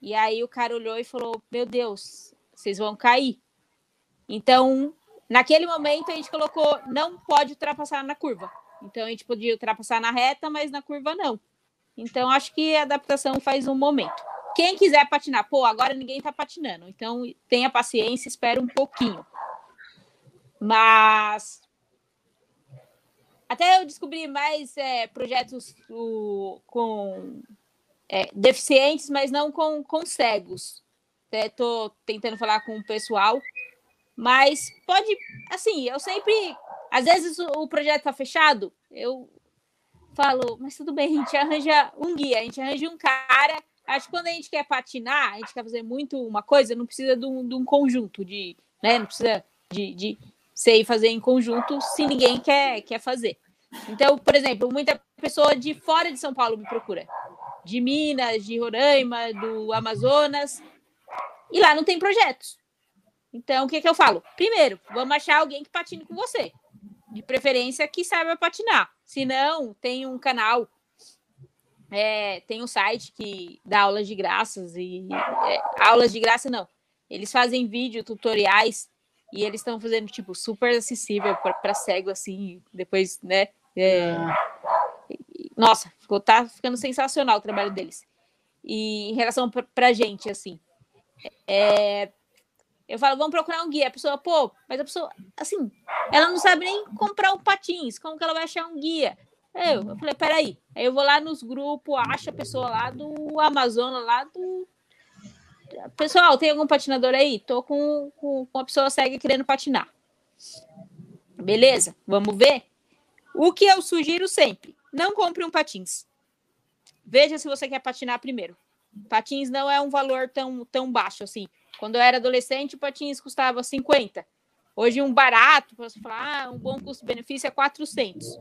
E aí o cara olhou e falou: Meu Deus, vocês vão cair. Então, naquele momento, a gente colocou: não pode ultrapassar na curva. Então, a gente podia ultrapassar na reta, mas na curva não. Então, acho que a adaptação faz um momento. Quem quiser patinar, pô, agora ninguém está patinando. Então, tenha paciência, espera um pouquinho. Mas até eu descobri mais é, projetos o, com é, deficientes, mas não com, com cegos. Estou tentando falar com o pessoal, mas pode, assim, eu sempre, às vezes o, o projeto está fechado, eu falo, mas tudo bem, a gente arranja um guia, a gente arranja um cara. Acho que quando a gente quer patinar, a gente quer fazer muito uma coisa, não precisa de um, de um conjunto de, né? Não precisa de, de sei fazer em conjunto se ninguém quer, quer fazer. Então, por exemplo, muita pessoa de fora de São Paulo me procura. De Minas, de Roraima, do Amazonas. E lá não tem projetos. Então, o que, que eu falo? Primeiro, vamos achar alguém que patine com você. De preferência que saiba patinar. Se não, tem um canal, é, tem um site que dá aulas de graças e é, aulas de graça não. Eles fazem vídeo, tutoriais e eles estão fazendo, tipo, super acessível para cego, assim, depois, né? É... Nossa, ficou, tá ficando sensacional o trabalho deles. E em relação para a gente, assim, é... eu falo, vamos procurar um guia. A pessoa, pô, mas a pessoa, assim, ela não sabe nem comprar um patins, como que ela vai achar um guia? Eu, eu falei, peraí. Aí eu vou lá nos grupos, acho a pessoa lá do Amazonas, lá do Pessoal, tem algum patinador aí? Tô com, com, uma pessoa cega querendo patinar. Beleza, vamos ver? O que eu sugiro sempre: não compre um patins. Veja se você quer patinar primeiro. Patins não é um valor tão, tão baixo assim. Quando eu era adolescente, o patins custava 50. Hoje, um barato, você falar, ah, um bom custo-benefício é 400.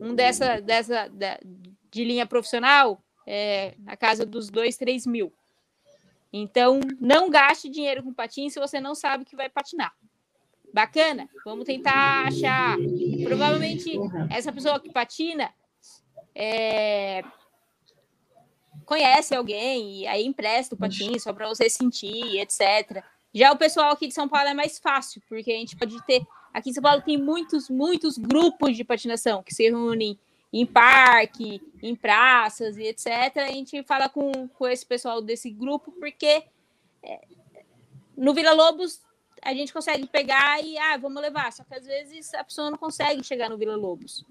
Um dessa, dessa de linha profissional é na casa dos 2, 3 mil. Então, não gaste dinheiro com patins se você não sabe que vai patinar. Bacana? Vamos tentar achar. Provavelmente, essa pessoa que patina é... conhece alguém e aí empresta o patins só para você sentir, etc. Já o pessoal aqui de São Paulo é mais fácil, porque a gente pode ter. Aqui em São Paulo tem muitos, muitos grupos de patinação que se reúnem em parque, em praças e etc. A gente fala com, com esse pessoal desse grupo, porque é, no Vila Lobos a gente consegue pegar e, ah, vamos levar. Só que às vezes a pessoa não consegue chegar no Vila Lobos.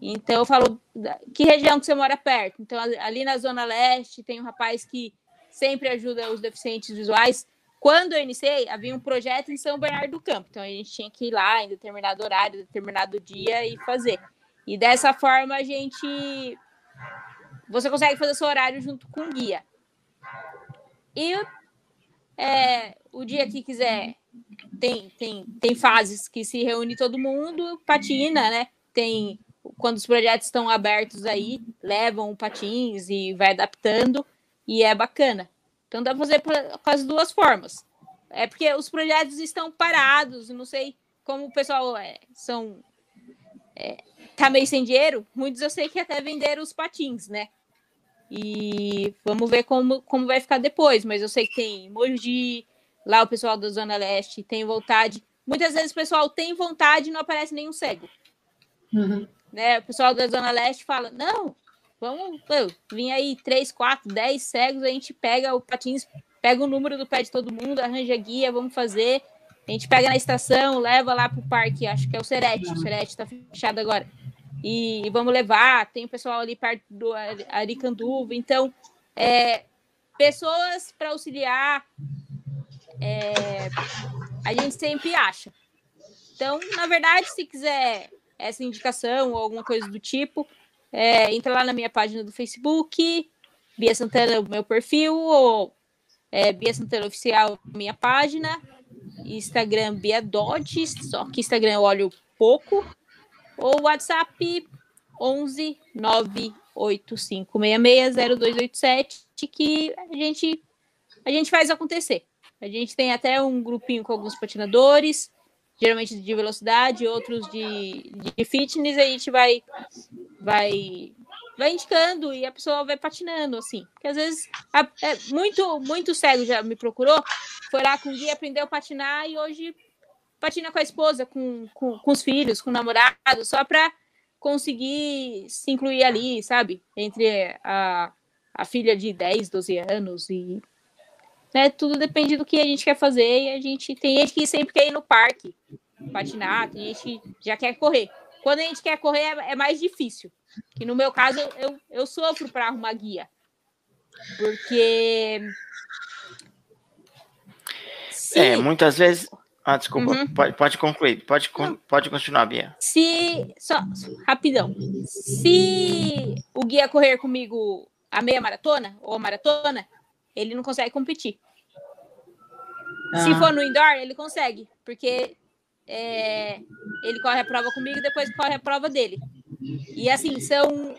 Então eu falo, que região que você mora perto? Então ali na Zona Leste tem um rapaz que sempre ajuda os deficientes visuais. Quando eu iniciei, havia um projeto em São Bernardo do Campo. Então a gente tinha que ir lá em determinado horário, determinado dia e fazer. E dessa forma a gente. Você consegue fazer seu horário junto com o guia. E é, o dia que quiser, tem, tem, tem fases que se reúne todo mundo, patina, né? Tem quando os projetos estão abertos aí, levam patins e vai adaptando, e é bacana. Então dá para fazer com as duas formas. É porque os projetos estão parados, não sei como o pessoal é, são é, tá meio sem dinheiro, muitos eu sei que até venderam os patins, né? E vamos ver como, como vai ficar depois, mas eu sei que tem Moji, lá o pessoal da Zona Leste tem vontade. Muitas vezes o pessoal tem vontade e não aparece nenhum cego. Uhum. Né? O pessoal da Zona Leste fala: não, vamos, vir aí três, quatro, dez cegos, a gente pega o patins, pega o número do pé de todo mundo, arranja guia, vamos fazer. A gente pega na estação, leva lá pro parque, acho que é o Serete, o Serete tá fechado agora. E, vamos levar, tem o pessoal ali perto do Aricanduva, então, é, pessoas para auxiliar, é, a gente sempre acha. Então, na verdade, se quiser essa indicação ou alguma coisa do tipo, é, entra lá na minha página do Facebook, Bia Santana, meu perfil, ou é, Bia Santana Oficial, minha página, Instagram Bia Dodge, só que Instagram eu olho pouco, ou WhatsApp 11 985660287, que a gente, a gente faz acontecer. A gente tem até um grupinho com alguns patinadores, geralmente de velocidade, outros de, de fitness, a gente vai, vai, vai indicando e a pessoa vai patinando, assim. Porque às vezes, a, é, muito, muito cego já me procurou, foi lá com o guia, aprendeu a patinar e hoje patina com a esposa, com, com, com os filhos, com o namorado, só para conseguir se incluir ali, sabe? Entre a, a filha de 10, 12 anos e né? Tudo depende do que a gente quer fazer e a gente tem gente que sempre quer ir no parque patinar, tem gente que já quer correr. Quando a gente quer correr é, é mais difícil. Que no meu caso eu, eu sofro para arrumar guia. Porque É, muitas vezes. Ah, desculpa, uhum. pode, pode concluir, pode, pode continuar, Bia. Se. Só, rapidão. Se o guia correr comigo a meia maratona ou a maratona, ele não consegue competir. Ah. Se for no indoor, ele consegue, porque é, ele corre a prova comigo e depois corre a prova dele. E assim, são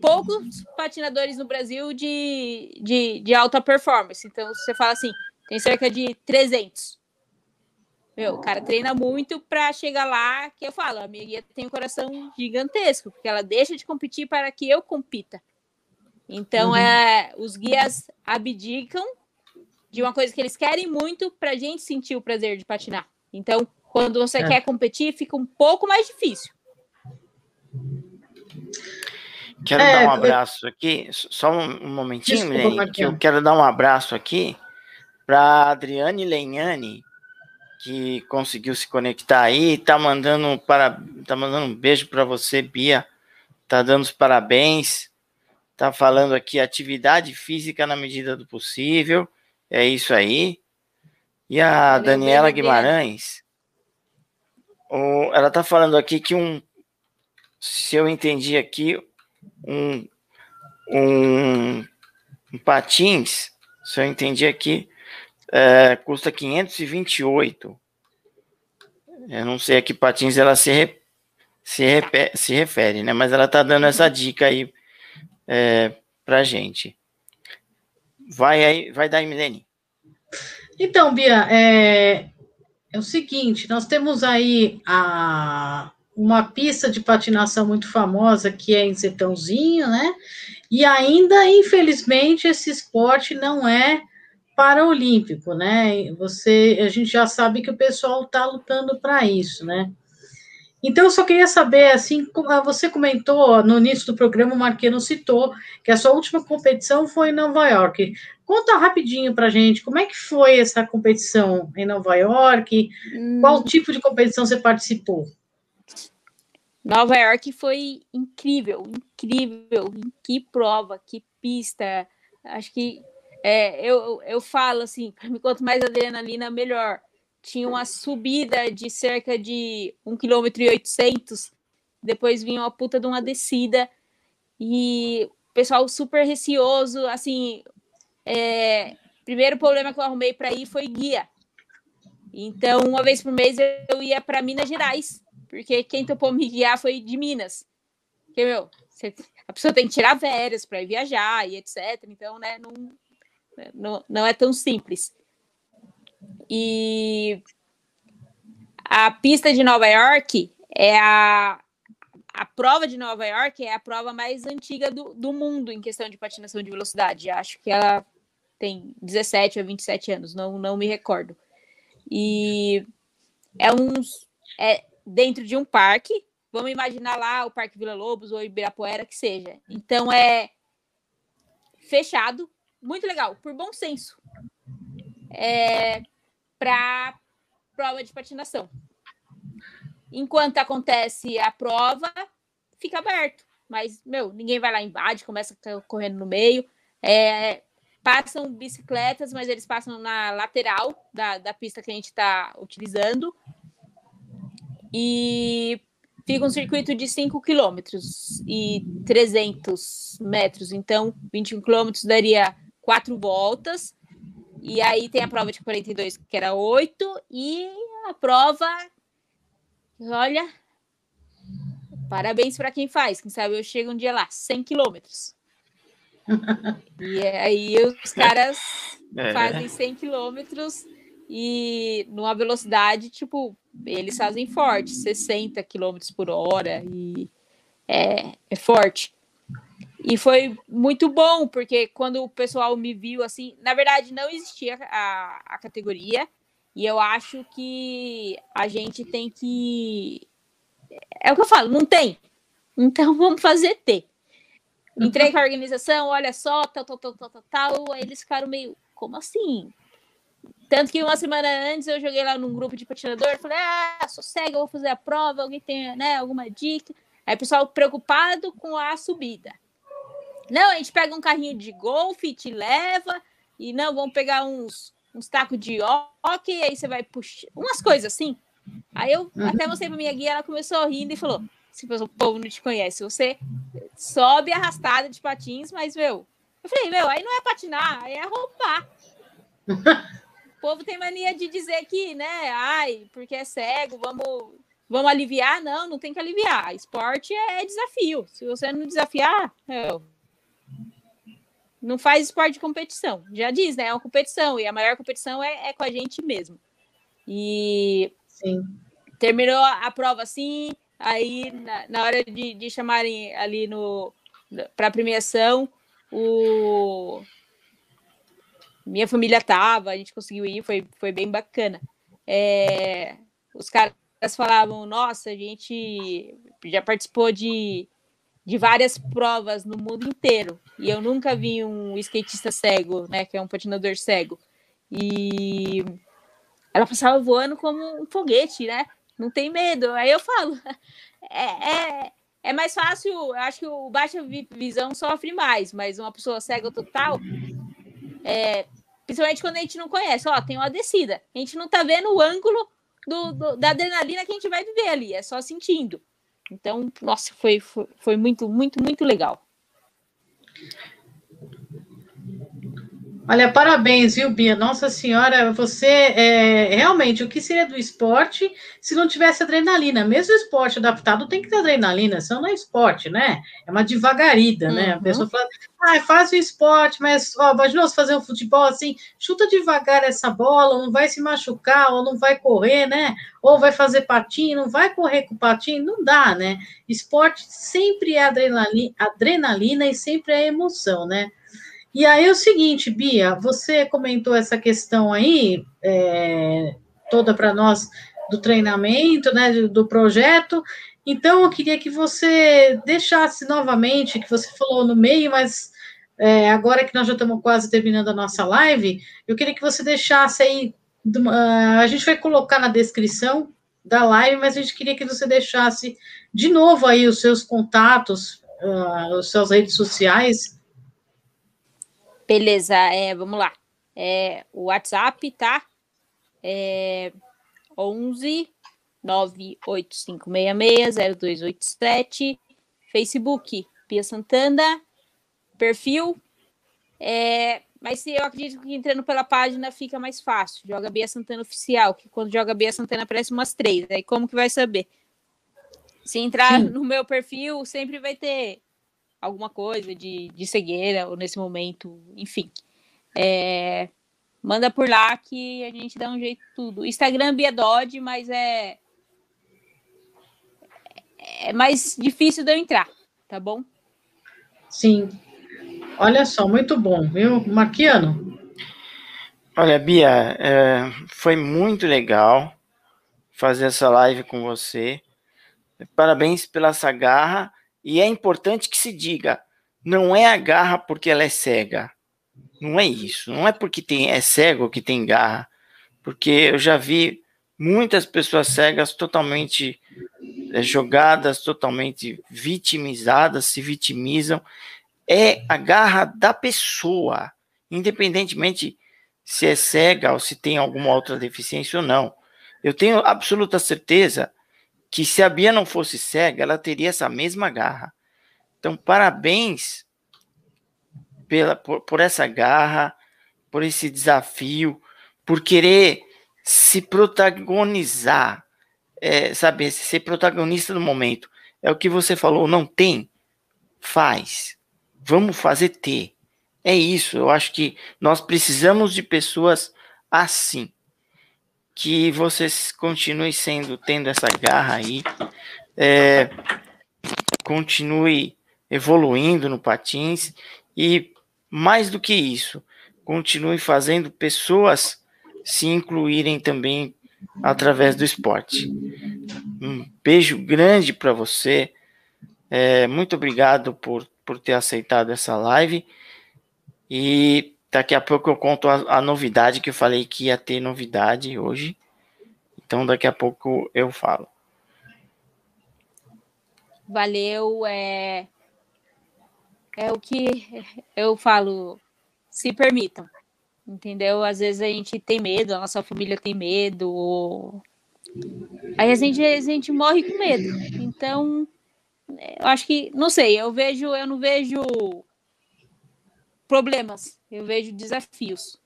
poucos patinadores no Brasil de, de, de alta performance. Então, você fala assim, tem cerca de 300. Meu, o cara treina muito para chegar lá, que eu falo, a minha guia tem um coração gigantesco, porque ela deixa de competir para que eu compita. Então, uhum. é, os guias abdicam de uma coisa que eles querem muito para a gente sentir o prazer de patinar. Então, quando você é. quer competir, fica um pouco mais difícil. Quero é, dar um abraço eu... aqui, só um, momentinho, Desculpa, que eu quero dar um abraço aqui para Adriane Lenhani, que conseguiu se conectar aí, tá mandando para tá mandando um beijo para você, Bia. Tá dando os parabéns. Tá falando aqui atividade física na medida do possível. É isso aí. E a Daniela Guimarães, o, ela tá falando aqui que um, se eu entendi aqui, um, um, um patins, se eu entendi aqui, é, custa 528. Eu não sei a que patins ela se, re, se, repé, se refere, né? Mas ela tá dando essa dica aí é, para gente. Vai aí, vai dar, Milene. Então, Bia, é, é o seguinte, nós temos aí a, uma pista de patinação muito famosa que é em Sertãozinho, né? E ainda, infelizmente, esse esporte não é paraolímpico, né? Você, a gente já sabe que o pessoal está lutando para isso, né? Então, eu só queria saber, assim, ah, você comentou no início do programa, o Marquinhos citou que a sua última competição foi em Nova York. Conta rapidinho para gente, como é que foi essa competição em Nova York? Hum. Qual tipo de competição você participou? Nova York foi incrível, incrível. Que prova, que pista. Acho que é, eu, eu falo assim, quanto mais adrenalina, melhor. Tinha uma subida de cerca de 1,8 km, depois vinha uma puta de uma descida, e o pessoal super receoso, assim, é, primeiro problema que eu arrumei para ir foi guia. Então, uma vez por mês eu ia para Minas Gerais, porque quem topou me guiar foi de Minas. Porque, meu, a pessoa tem que tirar férias para viajar e etc. Então, né, não, não, não é tão simples. E a pista de Nova York é a, a prova de Nova York é a prova mais antiga do, do mundo em questão de patinação de velocidade. Acho que ela tem 17 a 27 anos, não, não me recordo. E é uns é dentro de um parque. Vamos imaginar lá o Parque Vila Lobos ou Ibirapuera que seja. Então é fechado, muito legal, por bom senso. É, para prova de patinação. Enquanto acontece a prova, fica aberto. Mas, meu, ninguém vai lá invade, começa correndo no meio. É, passam bicicletas, mas eles passam na lateral da, da pista que a gente está utilizando. E fica um circuito de 5 quilômetros e 300 metros. Então, 21 quilômetros daria quatro voltas. E aí tem a prova de 42, que era 8. E a prova, olha, parabéns para quem faz. Quem sabe eu chego um dia lá, 100 quilômetros. e aí os caras é. fazem 100 quilômetros e numa velocidade, tipo, eles fazem forte, 60 quilômetros por hora e é, é forte. E foi muito bom, porque quando o pessoal me viu assim, na verdade não existia a, a categoria, e eu acho que a gente tem que. É o que eu falo, não tem. Então vamos fazer ter. Entrei com a organização, olha só, tal, tal, tal, tal, tal, tal. Aí eles ficaram meio, como assim? Tanto que uma semana antes eu joguei lá num grupo de patinador, falei, ah, sou cega, vou fazer a prova, alguém tem né, alguma dica? Aí o pessoal preocupado com a subida. Não, a gente pega um carrinho de golfe, te leva, e não, vamos pegar uns, uns tacos de hockey, aí você vai puxar, umas coisas assim. Aí eu uhum. até mostrei pra minha guia, ela começou rindo e falou: se o povo não te conhece, você sobe arrastada de patins, mas, meu, eu falei, meu, aí não é patinar, aí é roubar. o povo tem mania de dizer que, né, ai, porque é cego, vamos, vamos aliviar. Não, não tem que aliviar. Esporte é desafio. Se você não desafiar, meu, não faz esporte de competição. Já diz, né? É uma competição, e a maior competição é, é com a gente mesmo. E Sim. terminou a prova assim, Aí, na, na hora de, de chamarem ali no para premiação, o minha família tava, a gente conseguiu ir, foi, foi bem bacana. É, os caras falavam, nossa, a gente já participou de, de várias provas no mundo inteiro, e eu nunca vi um skatista cego, né, que é um patinador cego. E ela passava voando como um foguete, né? não tem medo. Aí eu falo, é, é, é mais fácil, eu acho que o baixa visão sofre mais, mas uma pessoa cega total, é, principalmente quando a gente não conhece, ó, tem uma descida, a gente não tá vendo o ângulo do, do, da adrenalina que a gente vai viver ali, é só sentindo. Então, nossa, foi, foi, foi muito, muito, muito legal. Olha, parabéns, viu, Bia? Nossa Senhora, você é realmente o que seria do esporte se não tivesse adrenalina? Mesmo o esporte adaptado tem que ter adrenalina, senão não é esporte, né? É uma devagarida, uhum. né? A uhum. pessoa fala, ah, faz o esporte, mas, ó, imagina você fazer um futebol assim, chuta devagar essa bola, não vai se machucar, ou não vai correr, né? Ou vai fazer patinho, não vai correr com patinho, não dá, né? Esporte sempre é adrenalina, adrenalina e sempre é emoção, né? E aí é o seguinte, Bia, você comentou essa questão aí, é, toda para nós do treinamento, né, do, projeto. Então, eu queria que você deixasse novamente, que você falou no meio, mas é, agora que nós já estamos quase terminando a nossa live, eu queria que você deixasse aí. A gente vai colocar na descrição da live, mas a gente queria que você deixasse de novo aí os seus contatos, as suas redes sociais, Beleza, é, vamos lá. É, o WhatsApp, tá? É 11 985660287. Facebook, Pia Santana. Perfil. É, mas eu acredito que entrando pela página fica mais fácil. Joga Bia Santana Oficial, que quando joga Bia Santana aparece umas três. Aí como que vai saber? Se entrar Sim. no meu perfil, sempre vai ter alguma coisa de, de cegueira, ou nesse momento, enfim. É, manda por lá que a gente dá um jeito tudo. Instagram Bia Dodge, mas é é mais difícil de eu entrar, tá bom? Sim. Olha só, muito bom, viu? Marquiano. Olha, Bia, é, foi muito legal fazer essa live com você. Parabéns pela essa garra e é importante que se diga, não é a garra porque ela é cega. Não é isso. Não é porque tem, é cego que tem garra. Porque eu já vi muitas pessoas cegas totalmente é, jogadas, totalmente vitimizadas, se vitimizam. É a garra da pessoa, independentemente se é cega ou se tem alguma outra deficiência ou não. Eu tenho absoluta certeza que se a Bia não fosse cega, ela teria essa mesma garra. Então, parabéns pela, por, por essa garra, por esse desafio, por querer se protagonizar, é, ser protagonista do momento. É o que você falou, não tem? Faz. Vamos fazer ter. É isso, eu acho que nós precisamos de pessoas assim que vocês continuem sendo, tendo essa garra aí, é, continue evoluindo no patins e mais do que isso, continue fazendo pessoas se incluírem também através do esporte. Um beijo grande para você. É, muito obrigado por, por ter aceitado essa live. E Daqui a pouco eu conto a, a, novidade que eu falei que ia ter novidade hoje. Então daqui a pouco eu falo. Valeu, é é o que eu falo, se permitam. Entendeu? Às vezes a gente tem medo, a nossa família tem medo, ou... aí a gente, a gente morre com medo. Então, eu acho que, não sei, eu vejo, eu não vejo problemas, eu vejo desafios.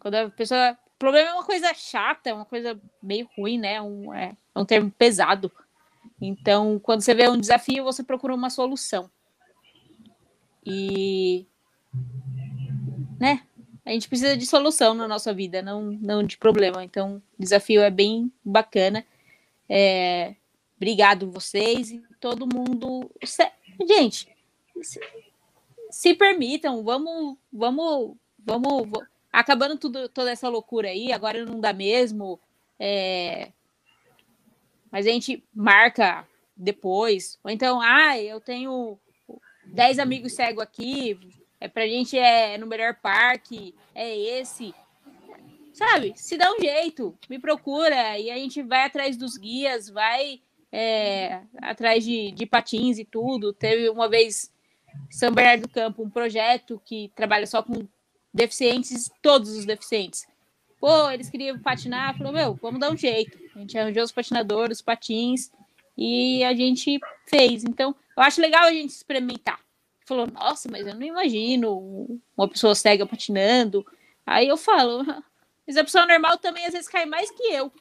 Quando a pessoa. Problema é uma coisa chata, é uma coisa meio ruim, né? Um, é, é um termo pesado. Então, quando você vê um desafio, você procura uma solução. E. Né? A gente precisa de solução na nossa vida, não, não de problema. Então, desafio é bem bacana. É, obrigado vocês e todo mundo. Gente, se permitam, vamos, vamos, vamos, acabando tudo, toda essa loucura aí, agora não dá mesmo. É... Mas a gente marca depois. Ou então, ah, eu tenho 10 amigos cegos aqui, é pra gente é no melhor parque, é esse. Sabe? Se dá um jeito, me procura e a gente vai atrás dos guias, vai é, atrás de, de patins e tudo. Teve uma vez são Bernardo do Campo, um projeto que trabalha só com deficientes, todos os deficientes. Pô, eles queriam patinar, falou, meu, vamos dar um jeito. A gente arranjou os patinadores, os patins, e a gente fez. Então, eu acho legal a gente experimentar, falou, nossa, mas eu não imagino uma pessoa cega patinando. Aí eu falo, mas a pessoa normal também às vezes cai mais que eu.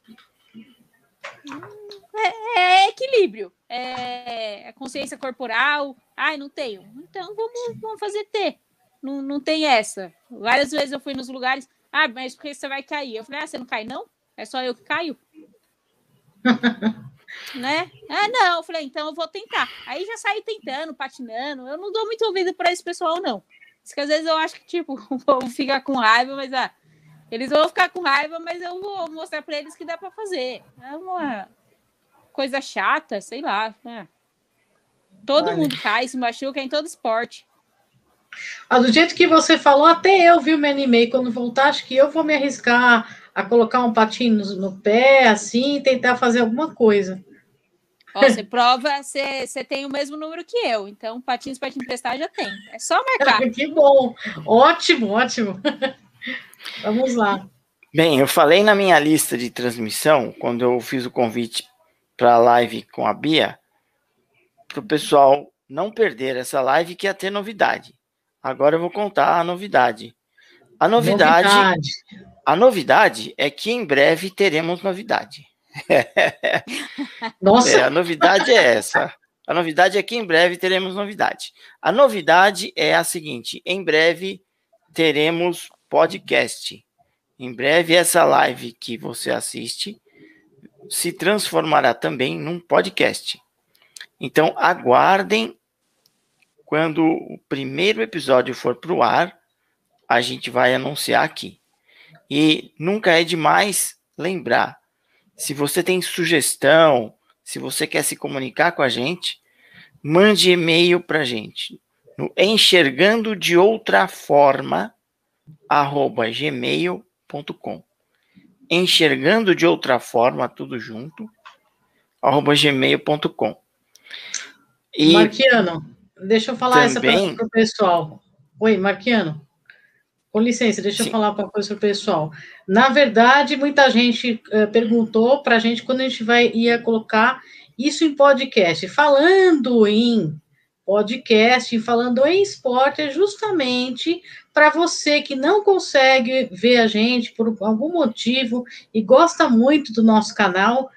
É, é equilíbrio, é, é, consciência corporal. Ai, não tenho. Então vamos, vamos fazer ter. Não, não tem essa. Várias vezes eu fui nos lugares. Ah, mas porque você vai cair? Eu falei, ah, você não cai, não? É só eu que caio. né? Ah, não. Eu falei, então eu vou tentar. Aí já saí tentando, patinando. Eu não dou muito ouvido para esse pessoal, não. Isso que às vezes eu acho que, tipo, o povo fica com raiva, mas ah, eles vão ficar com raiva, mas eu vou mostrar para eles que dá para fazer. É uma coisa chata, sei lá. Né? Todo vale. mundo cai, se machuca em todo esporte. Ah, do jeito que você falou, até eu vi, me animei. Quando voltar, acho que eu vou me arriscar a colocar um patinho no, no pé, assim, e tentar fazer alguma coisa. Ó, você prova, você, você tem o mesmo número que eu. Então, patins para te emprestar já tem. É só marcar. que bom! Ótimo, ótimo. Vamos lá. Bem, eu falei na minha lista de transmissão, quando eu fiz o convite para a live com a Bia, para o pessoal não perder essa live que ia ter novidade. Agora eu vou contar a novidade. A novidade, novidade. a novidade é que em breve teremos novidade. Nossa. É, a novidade é essa. A novidade é que em breve teremos novidade. A novidade é a seguinte: em breve teremos podcast. Em breve, essa live que você assiste se transformará também num podcast. Então, aguardem quando o primeiro episódio for para o ar, a gente vai anunciar aqui. E nunca é demais lembrar: se você tem sugestão, se você quer se comunicar com a gente, mande e-mail para a gente no enxergando de outra forma arroba gmail.com. Enxergando de outra forma, tudo junto, arroba gmail.com. E Marquiano, deixa eu falar também... essa para o pessoal. Oi, Marquiano. Com licença, deixa Sim. eu falar uma coisa para o pessoal. Na verdade, muita gente uh, perguntou para a gente quando a gente vai ia colocar isso em podcast. Falando em podcast, falando em esporte, é justamente para você que não consegue ver a gente por algum motivo e gosta muito do nosso canal,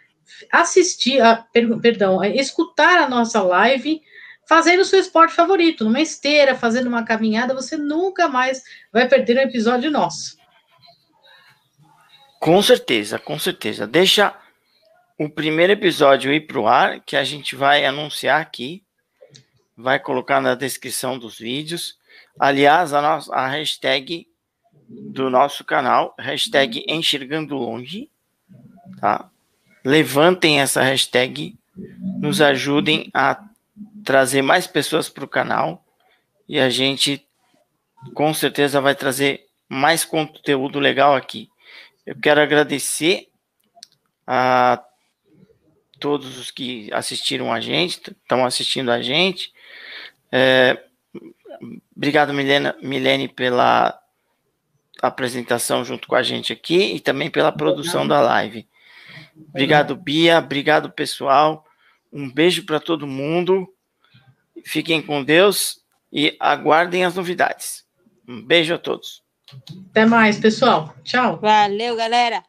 assistir, a, per, perdão, escutar a nossa live fazendo o seu esporte favorito, numa esteira, fazendo uma caminhada, você nunca mais vai perder um episódio nosso. Com certeza, com certeza. Deixa o primeiro episódio ir para o ar, que a gente vai anunciar aqui, vai colocar na descrição dos vídeos. Aliás, a, nossa, a hashtag do nosso canal, hashtag Enxergando Longe, tá? Levantem essa hashtag, nos ajudem a trazer mais pessoas para o canal e a gente com certeza vai trazer mais conteúdo legal aqui. Eu quero agradecer a todos os que assistiram a gente, estão assistindo a gente. É, Obrigado, Milena, Milene, pela apresentação junto com a gente aqui e também pela produção da live. Obrigado, Bia. Obrigado, pessoal. Um beijo para todo mundo. Fiquem com Deus e aguardem as novidades. Um beijo a todos. Até mais, pessoal. Tchau. Valeu, galera.